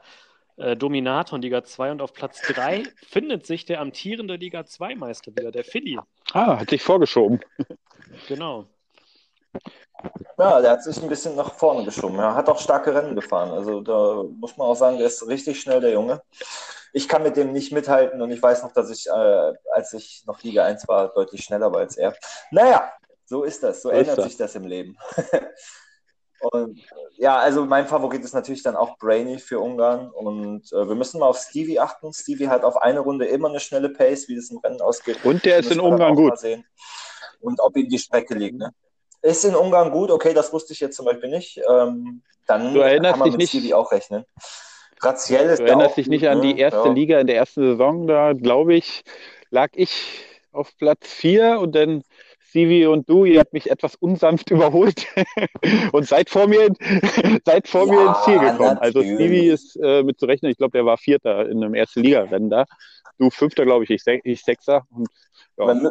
äh, Dominator in Liga 2 und auf Platz 3 findet sich der amtierende Liga 2 Meister wieder, der Philly. Ah, hat sich vorgeschoben. Genau. Ja, der hat sich ein bisschen nach vorne geschoben. Er hat auch starke Rennen gefahren. Also da muss man auch sagen, der ist richtig schnell, der Junge. Ich kann mit dem nicht mithalten und ich weiß noch, dass ich, äh, als ich noch Liga 1 war, deutlich schneller war als er. Naja, so ist das. So, So ändert das. sich das im Leben. und äh, ja, also mein Favorit ist natürlich dann auch Brainy für Ungarn. Und äh, wir müssen mal auf Stevie achten. Stevie hat auf eine Runde immer eine schnelle Pace, wie das im Rennen ausgeht. Und der ist in Ungarn gut. Und ob ihm die Strecke liegt. Ne? Ist in Ungarn gut, okay, das wusste ich jetzt zum Beispiel nicht. Ähm, dann Du erinnerst kann man dich mit nicht- Stevie auch rechnen. Graziell ist Du erinnerst dich nicht an ne? die erste ja. Liga in der ersten Saison, da glaube ich, lag ich auf Platz 4 und dann Stevie und du, ihr habt mich etwas unsanft überholt und seid vor mir, seid vor mir Ja, ins Ziel gekommen. Also. Stevie ist äh, mit zu rechnen, ich glaube, der war Vierter in einem ersten Liga-Rennen da. Du Fünfter, glaube ich, ich, Se ich Sechster. Und, ja.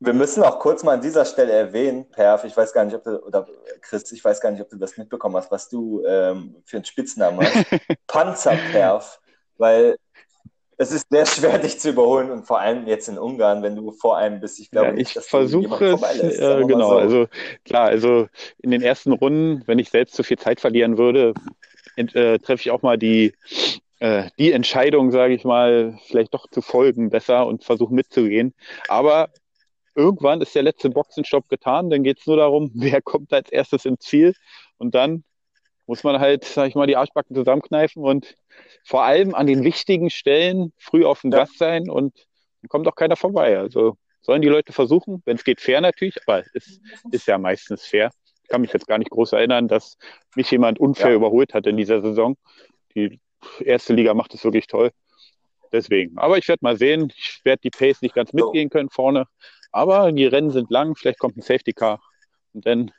Wir müssen auch kurz mal an dieser Stelle erwähnen, Perf, ich weiß gar nicht, ob du, oder Chris, ich weiß gar nicht, ob du das mitbekommen hast, was du ähm, für einen Spitznamen hast. Panzerperf, weil es ist sehr schwer, dich zu überholen und vor allem jetzt in Ungarn, wenn du vor einem bist. Ich glaube Ja, ich versuche es, äh, genau. so. Also klar, also in den ersten Runden, wenn ich selbst zu viel Zeit verlieren würde, äh, treffe ich auch mal die, äh, die Entscheidung, sage ich mal, vielleicht doch zu folgen besser und versuche mitzugehen. Aber irgendwann ist der letzte Boxenstopp getan, dann geht es nur darum, wer kommt als erstes ins Ziel und dann muss man halt, sag ich mal, die Arschbacken zusammenkneifen und vor allem an den wichtigen Stellen früh auf dem Ja. Gas sein und dann kommt auch keiner vorbei. Also sollen die Leute versuchen, wenn es geht, fair natürlich, aber es ist ja meistens fair. Ich kann mich jetzt gar nicht groß erinnern, dass mich jemand unfair Ja. überholt hat in dieser Saison. Die erste Liga macht es wirklich toll. Deswegen. Aber ich werde mal sehen. Ich werde die Pace nicht ganz mitgehen können vorne. Aber die Rennen sind lang. Vielleicht kommt ein Safety Car. Und dann,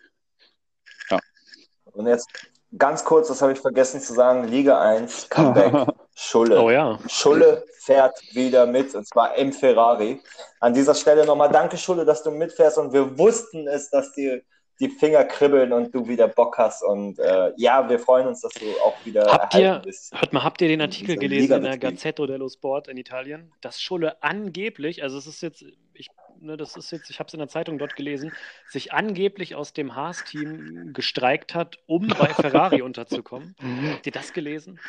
Und jetzt ganz kurz, das habe ich vergessen zu sagen, Liga 1, Comeback, Schulle. Oh ja. Schulle fährt wieder mit, und zwar im Ferrari. An dieser Stelle nochmal danke, Schulle, dass du mitfährst und wir wussten es, dass dir die Finger kribbeln und du wieder Bock hast. Und äh, ja, wir freuen uns, dass du auch wieder Habt ihr, bist. hört mal, habt ihr den Artikel gelesen in der. Gazzetto dello Sport in Italien? Dass Schulle angeblich, also es ist jetzt, ich, ne, das ist jetzt, ich habe es in der Zeitung dort gelesen, sich angeblich aus dem Haas-Team gestreikt hat, um bei Ferrari unterzukommen. Habt ihr das gelesen?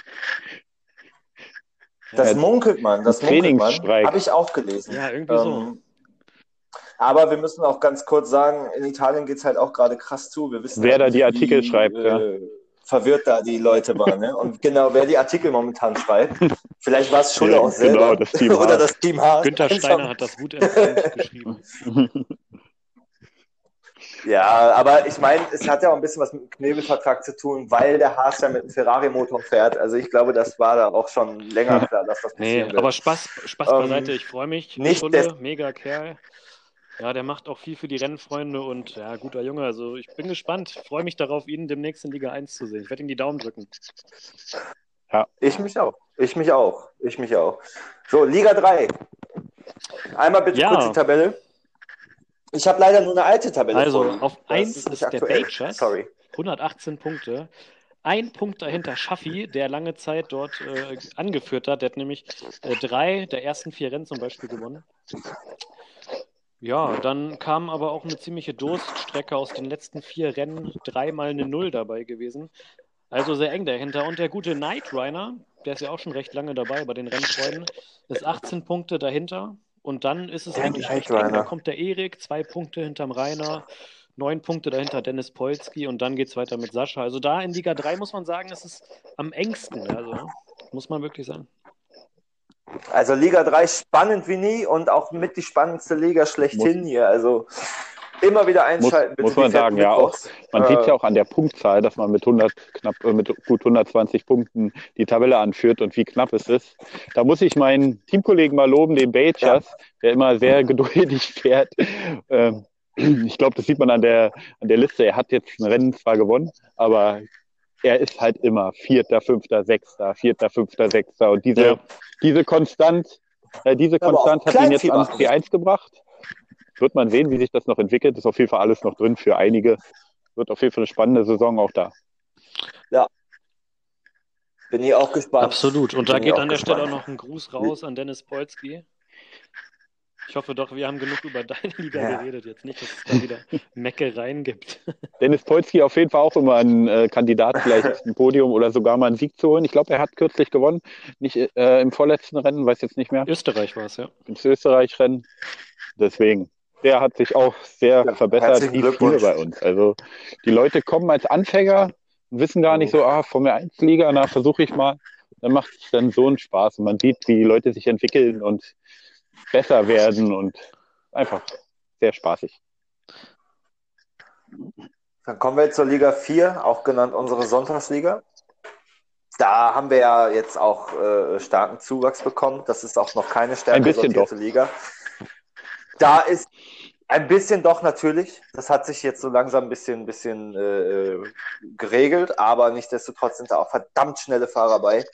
Das Ja, munkelt man, das munkelt man. Habe ich auch gelesen. Ja, irgendwie so. Ähm, aber wir müssen auch ganz kurz sagen, in Italien geht es halt auch gerade krass zu. Wir wissen Wer halt da die Artikel wie, schreibt, ja. Verwirrt da die Leute waren. Ne? Und genau, wer die Artikel momentan schreibt, vielleicht war es Schulle Ja, auch selber. genau, das Team Oder Haas. das Team Haas. Günther Steiner hat das wutentbrannt geschrieben. Ja, aber ich meine, es hat ja auch ein bisschen was mit dem Knebelvertrag zu tun, weil der Haas ja mit dem Ferrari-Motor fährt. Also ich glaube, das war da auch schon länger klar, dass das Nee, passieren wird. aber Spaß, Spaß Ähm, beiseite, ich freue mich. nicht Schulle, des- mega Kerl. Ja, der macht auch viel für die Rennfreunde und ja, guter Junge. Also ich bin gespannt. Freue mich darauf, ihn demnächst in Liga 1 zu sehen. Ich werde ihm die Daumen drücken. Ich mich auch. Ich mich auch. Ich mich auch. So, Liga 3. Einmal bitte Ja. kurz die Tabelle. Ich habe leider nur eine alte Tabelle. Also, vorliegen. auf Das eins nicht ist der. Bajers. Sorry. 118 Punkte. Ein Punkt dahinter Schaffi, der lange Zeit dort äh, angeführt hat. Der hat nämlich äh, drei der ersten vier Rennen zum Beispiel gewonnen. Ja, dann kam aber auch eine ziemliche Durststrecke aus den letzten vier Rennen. Dreimal eine Null dabei gewesen. Also sehr eng dahinter. Und der gute Knight Rider, der ist ja auch schon recht lange dabei bei den Rennfreunden, ist 18 Punkte dahinter. Und dann ist es Der eigentlich recht eng. Da kommt der Erik, zwei Punkte hinterm Rainer, neun Punkte dahinter Dennis Polski und dann geht es weiter mit Sascha. Also da in Liga 3 muss man sagen, ist es am engsten. Also muss man wirklich sagen. Also Liga 3 spannend wie nie und auch mit die spannendste Liga schlechthin hier. Also immer wieder einschalten. bitte, muss man sagen, ja, auch. Man Äh, sieht ja auch an der Punktzahl, dass man mit 100 knapp äh, mit gut 120 Punkten die Tabelle anführt und wie knapp es ist. Da muss ich meinen Teamkollegen mal loben, den Bejas, der immer sehr geduldig fährt. Ähm, ich glaube, das sieht man an der an der Liste. Er hat jetzt ein Rennen zwar gewonnen, aber er ist halt immer Vierter, Fünfter, Sechster, Vierter, Fünfter, Sechster und diese Ja. diese Konstant, äh, diese Konstant hat ihn jetzt ans machen. P1 gebracht. Wird man sehen, wie sich das noch entwickelt. Ist auf jeden Fall alles noch drin für einige. Wird auf jeden Fall eine spannende Saison auch da. Bin ich auch gespannt. Absolut. Und da Bin geht an der Stelle auch noch ein Gruß raus an Dennis Polski. Ich hoffe doch, wir haben genug über deine Liga Ja. geredet jetzt. Nicht, dass es da wieder Meckereien gibt. Dennis Polski auf jeden Fall auch immer ein äh, Kandidat, vielleicht ein Podium oder sogar mal einen Sieg zu holen. Ich glaube, er hat kürzlich gewonnen. Nicht äh, im vorletzten Rennen, weiß jetzt nicht mehr. Österreich war es, ja. Ins Österreich-Rennen. Deswegen. Der hat sich auch sehr Ja, verbessert, herzlichen wie viele Glückwunsch. bei uns. Also die Leute kommen als Anfänger und wissen gar nicht so, ah, Formel 1 Liga, na, versuche ich mal. Dann macht es dann so einen Spaß und man sieht, wie die Leute sich entwickeln und besser werden und einfach sehr spaßig. Dann kommen wir jetzt zur Liga 4, auch genannt unsere Sonntagsliga. Da haben wir ja jetzt auch äh, starken Zuwachs bekommen. Das ist auch noch keine stärker sortierte Liga. Da ist ein bisschen doch natürlich. Das hat sich jetzt so langsam ein bisschen, bisschen äh, geregelt, aber nichtsdestotrotz sind da auch verdammt schnelle Fahrer bei.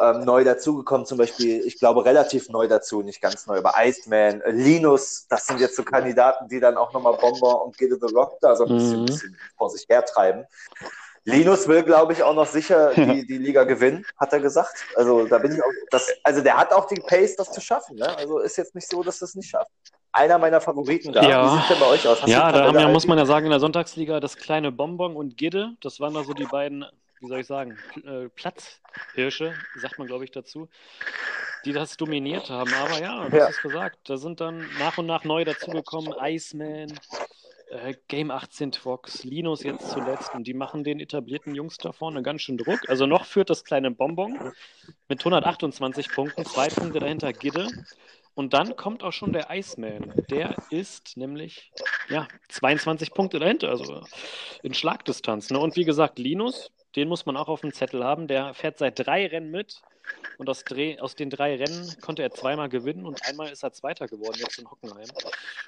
Ähm, neu dazugekommen, zum Beispiel, ich glaube, relativ neu dazu, nicht ganz neu, aber Iceman, äh, Linus, das sind jetzt so Kandidaten, die dann auch nochmal Bomber und Get the Rock da so ein bisschen, Mhm. bisschen vor sich hertreiben. Linus will, glaube ich, auch noch sicher die, die Liga gewinnen, hat er gesagt. Also da bin ich auch, das, also der hat auch die Pace, das zu schaffen. Ne? Also ist jetzt nicht so, dass er es nicht schafft. Einer meiner Favoriten da. Ja. Wie sieht denn bei euch aus? Hast Ja, da haben ja, muss man ja sagen, in der Sonntagsliga das kleine Bonbon und Gidde, das waren da so die beiden, wie soll ich sagen, äh, Platzhirsche, sagt man, glaube ich, dazu, die das dominiert haben. Aber ja, du Ja. hast es gesagt, da sind dann nach und nach neu dazugekommen, Iceman, äh, Game 18 Twox, Linus jetzt zuletzt und die machen den etablierten Jungs da vorne ganz schön Druck. Also noch führt das kleine Bonbon mit 128 Punkten, zwei Punkte dahinter Gidde. Und dann kommt auch schon der Iceman. Der ist nämlich ja, 22 Punkte dahinter, also in Schlagdistanz. Ne? Und wie gesagt, Linus, den muss man auch auf dem Zettel haben. Der fährt seit drei Rennen mit. Und aus, Dreh, aus den drei Rennen konnte er zweimal gewinnen und einmal ist er Zweiter geworden, jetzt in Hockenheim.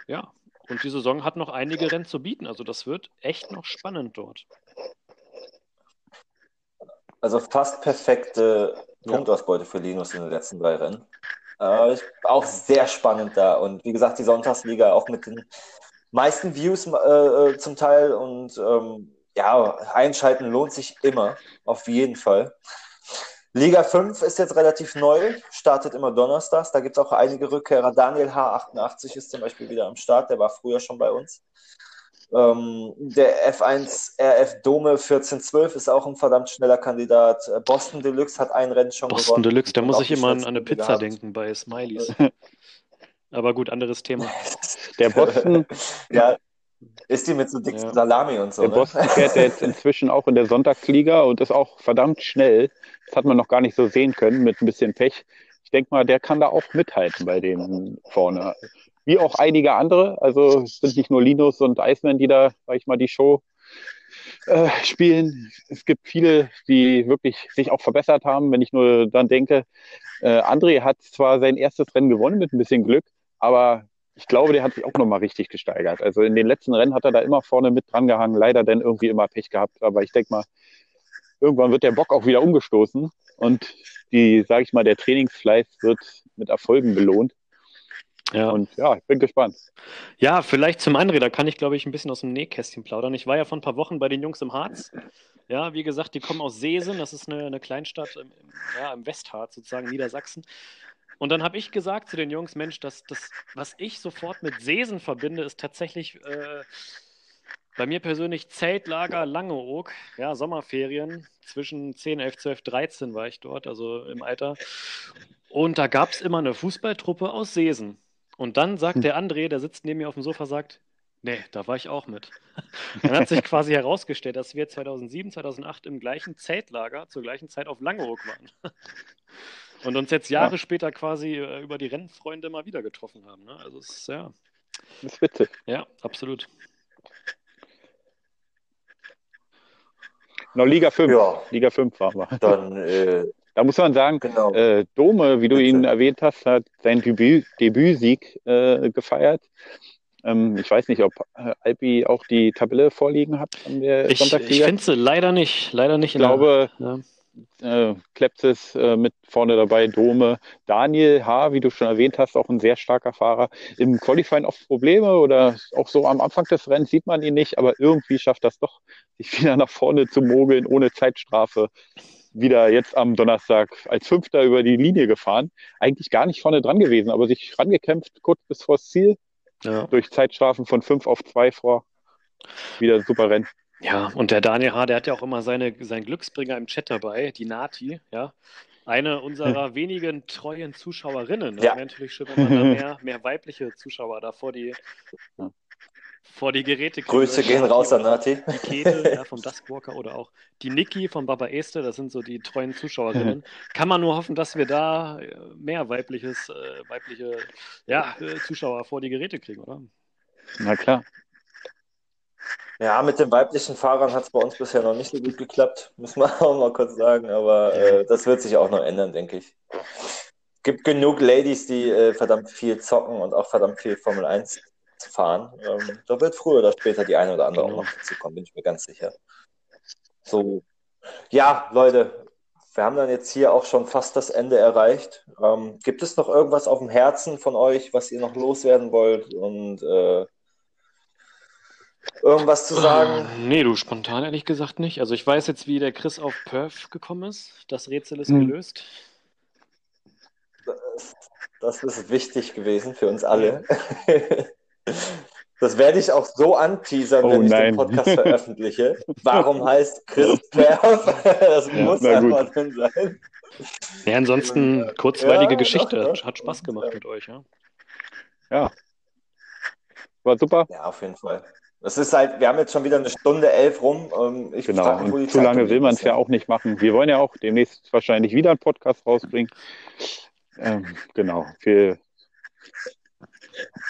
Ja, und die Saison hat noch einige Rennen zu bieten. Also das wird echt noch spannend dort. Also fast perfekte Ja. Punktausbeute für Linus in den letzten drei Rennen. Äh, auch sehr spannend da. Und wie gesagt, die Sonntagsliga auch mit den meisten Views äh, äh, zum Teil. Und ähm, ja, einschalten lohnt sich immer, auf jeden Fall. Liga 5 ist jetzt relativ neu, startet immer donnerstags. Da gibt es auch einige Rückkehrer. Daniel H88 ist zum Beispiel wieder am Start, der war früher schon bei uns. Ähm, der F1 RF Dome 1412 ist auch ein verdammt schneller Kandidat. Äh, Boston Deluxe hat ein Rennen schon Boston gewonnen. Deluxe, da muss ich immer an eine Pizza gehabt. denken bei Smileys. Aber gut, anderes Thema. Der Boston, Ja, ist die mit so dicken Ja. Salami und so, der ne? Boston fährt ja jetzt inzwischen auch in der Sonntagsliga und ist auch verdammt schnell. Das hat man noch gar nicht so sehen können mit ein bisschen Pech. Ich denke mal, der kann da auch mithalten bei denen vorne. Wie auch einige andere. Also es sind nicht nur Linus und Iceman, die da, sag ich mal, die Show äh, spielen. Es gibt viele, die wirklich sich auch verbessert haben. Wenn ich nur dann denke, äh, André hat zwar sein erstes Rennen gewonnen mit ein bisschen Glück, aber ich glaube, der hat sich auch nochmal richtig gesteigert. Also in den letzten Rennen hat er da immer vorne mit dran gehangen, leider dann irgendwie immer Pech gehabt. Aber ich denke mal, irgendwann wird der Bock auch wieder umgestoßen und die, sage ich mal, der Trainingsfleiß wird mit Erfolgen belohnt. Ja. Und ja, ich bin gespannt. Ja, vielleicht zum André, da kann ich, glaube ich, ein bisschen aus dem Nähkästchen plaudern. Ich war ja vor ein paar Wochen bei den Jungs im Harz. Ja, wie gesagt, die kommen aus Seesen, das ist eine, eine Kleinstadt im, im, ja, im Westharz, sozusagen Niedersachsen. Und dann habe ich gesagt zu den Jungs, Mensch, das, das, was ich sofort mit Seesen verbinde, ist tatsächlich äh, Bei mir persönlich Zeltlager Langeoog, ja, Sommerferien. Zwischen 10, 11, 12, 13 war ich dort, also im Alter. Und da gab es immer eine Fußballtruppe aus Seesen. Und dann sagt der André, der sitzt neben mir auf dem Sofa, sagt, nee, da war ich auch mit. Dann hat sich quasi herausgestellt, dass wir 2007, 2008 im gleichen Zeltlager zur gleichen Zeit auf Langeoog waren. Und uns jetzt Jahre Ja. später quasi äh, über die Rennfreunde mal wieder getroffen haben. Ne? Also es ist, ja, Das ist witzig. ja, absolut. Noch Liga 5. Ja, Liga 5 waren wir. dann, äh, Da muss man sagen, genau. äh, Dome, wie du Bitte. ihn erwähnt hast, hat seinen Debüt, Debütsieg äh, gefeiert. Ähm, ich weiß nicht, ob äh, Alpi auch die Tabelle vorliegen hat an der Ich, ich Sonntagsliga. finde sie leider nicht. Leider nicht. Ich glaube, Ja. Äh, Klepsis äh, mit vorne dabei, Dome. Daniel H., wie du schon erwähnt hast, auch ein sehr starker Fahrer. Im Qualifying oft Probleme oder auch so am Anfang des Rennens sieht man ihn nicht, aber irgendwie schafft das doch, sich wieder nach vorne zu mogeln ohne Zeitstrafe. Wieder jetzt am Donnerstag als Fünfter über die Linie gefahren. Eigentlich gar nicht vorne dran gewesen, aber sich rangekämpft kurz bis vors Ziel. Ja. Durch Zeitstrafen von fünf auf zwei vor. Wieder ein super Rennen. Ja, und der Daniel H., der hat ja auch immer seine, seinen Glücksbringer im Chat dabei, die Nati, ja. Eine unserer wenigen treuen Zuschauerinnen. Das Ja. wäre natürlich schön, wenn man da mehr, mehr weibliche Zuschauer da vor die, vor die Geräte kriegt. Grüße gehen Nati raus an Nati. Die Käthe ja, vom Duskwalker oder auch die Niki von Baba Este, das sind so die treuen Zuschauerinnen. Kann man nur hoffen, dass wir da äh, mehr weibliches, äh, weibliche ja, äh, Zuschauer vor die Geräte kriegen, oder? Na klar. Ja, mit den weiblichen Fahrern hat es bei uns bisher noch nicht so gut geklappt, muss man auch mal kurz sagen, aber äh, das wird sich auch noch ändern, denke ich. Gibt genug Ladies, die äh, verdammt viel zocken und auch verdammt viel Formel 1 fahren. Ähm, da wird früher oder später die eine oder andere Genau. auch noch dazu kommen, bin ich mir ganz sicher. So, ja, Leute, wir haben dann jetzt hier auch schon fast das Ende erreicht. Ähm, gibt es noch irgendwas auf dem Herzen von euch, was ihr noch loswerden wollt und äh, irgendwas zu sagen? Nee, du spontan ehrlich gesagt nicht. Also ich weiß jetzt, wie der Chris auf Perth gekommen ist. Das Rätsel ist Hm. gelöst. Das, das ist wichtig gewesen für uns alle. Das werde ich auch so anteasern, Oh wenn ich nein. den Podcast veröffentliche. Warum heißt Chris Perf? Das Ja, muss einfach drin sein. Ja, ansonsten kurzweilige Ja, Geschichte. doch, doch. Hat Spaß gemacht mit euch, ja. War super. Ja, auf jeden Fall. Das ist halt, wir haben jetzt schon wieder eine Stunde elf rum. Ähm, Ich Genau, frag mich, wo die und zu Zeit lange will man es ja auch nicht machen. Wir wollen ja auch demnächst wahrscheinlich wieder einen Podcast rausbringen. Ähm, genau, für,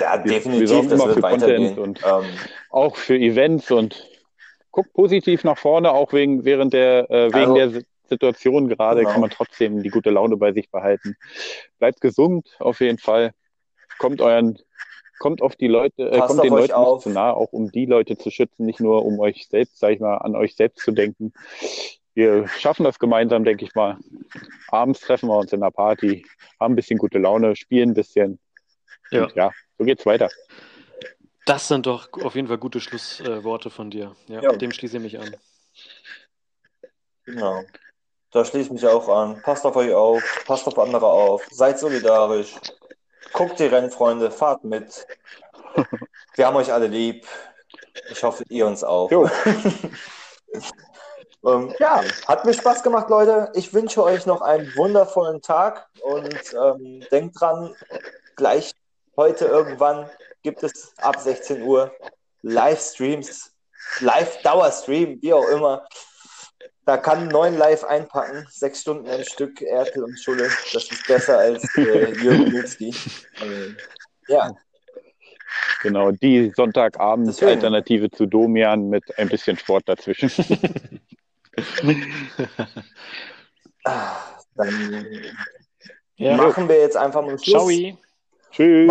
Ja, wir definitiv, sorgen das immer wird für. Content und- ähm, auch für Events und guckt positiv nach vorne, auch wegen, während der, äh, wegen Also- der Si- Situation gerade Genau. kann man trotzdem die gute Laune bei sich behalten. Bleibt gesund, auf jeden Fall. Kommt euren, kommt auf die Leute, äh, kommt den Leuten nicht auf. zu nah, auch um die Leute zu schützen, nicht nur um euch selbst, sag ich mal, an euch selbst zu denken. Wir schaffen das gemeinsam, denke ich mal. Abends treffen wir uns in einer Party, haben ein bisschen gute Laune, spielen ein bisschen. Ja. Und ja, so geht's weiter. Das sind doch auf jeden Fall gute Schlussworte von dir. Ja, Ja. dem schließe ich mich an. Genau. Da schließe ich mich auch an. Passt auf euch auf, passt auf andere auf, seid solidarisch, guckt die Rennfreunde, fahrt mit. Wir haben euch alle lieb. Ich hoffe, ihr uns auch. Ähm, ja, hat mir Spaß gemacht, Leute. Ich wünsche euch noch einen wundervollen Tag und ähm, denkt dran, gleich heute irgendwann gibt es ab 16 Uhr Livestreams, Live-Dauerstream, wie auch immer. Da kann neun live einpacken, sechs Stunden am Stück, Ertel und Schulle. Das ist besser als äh, Jürgen Milzki. Ja, Genau, die Sonntagabend Deswegen. Alternative zu Domian mit ein bisschen Sport dazwischen. ah, dann Ja. machen wir jetzt einfach mal Schluss. Ciao. Tschüss.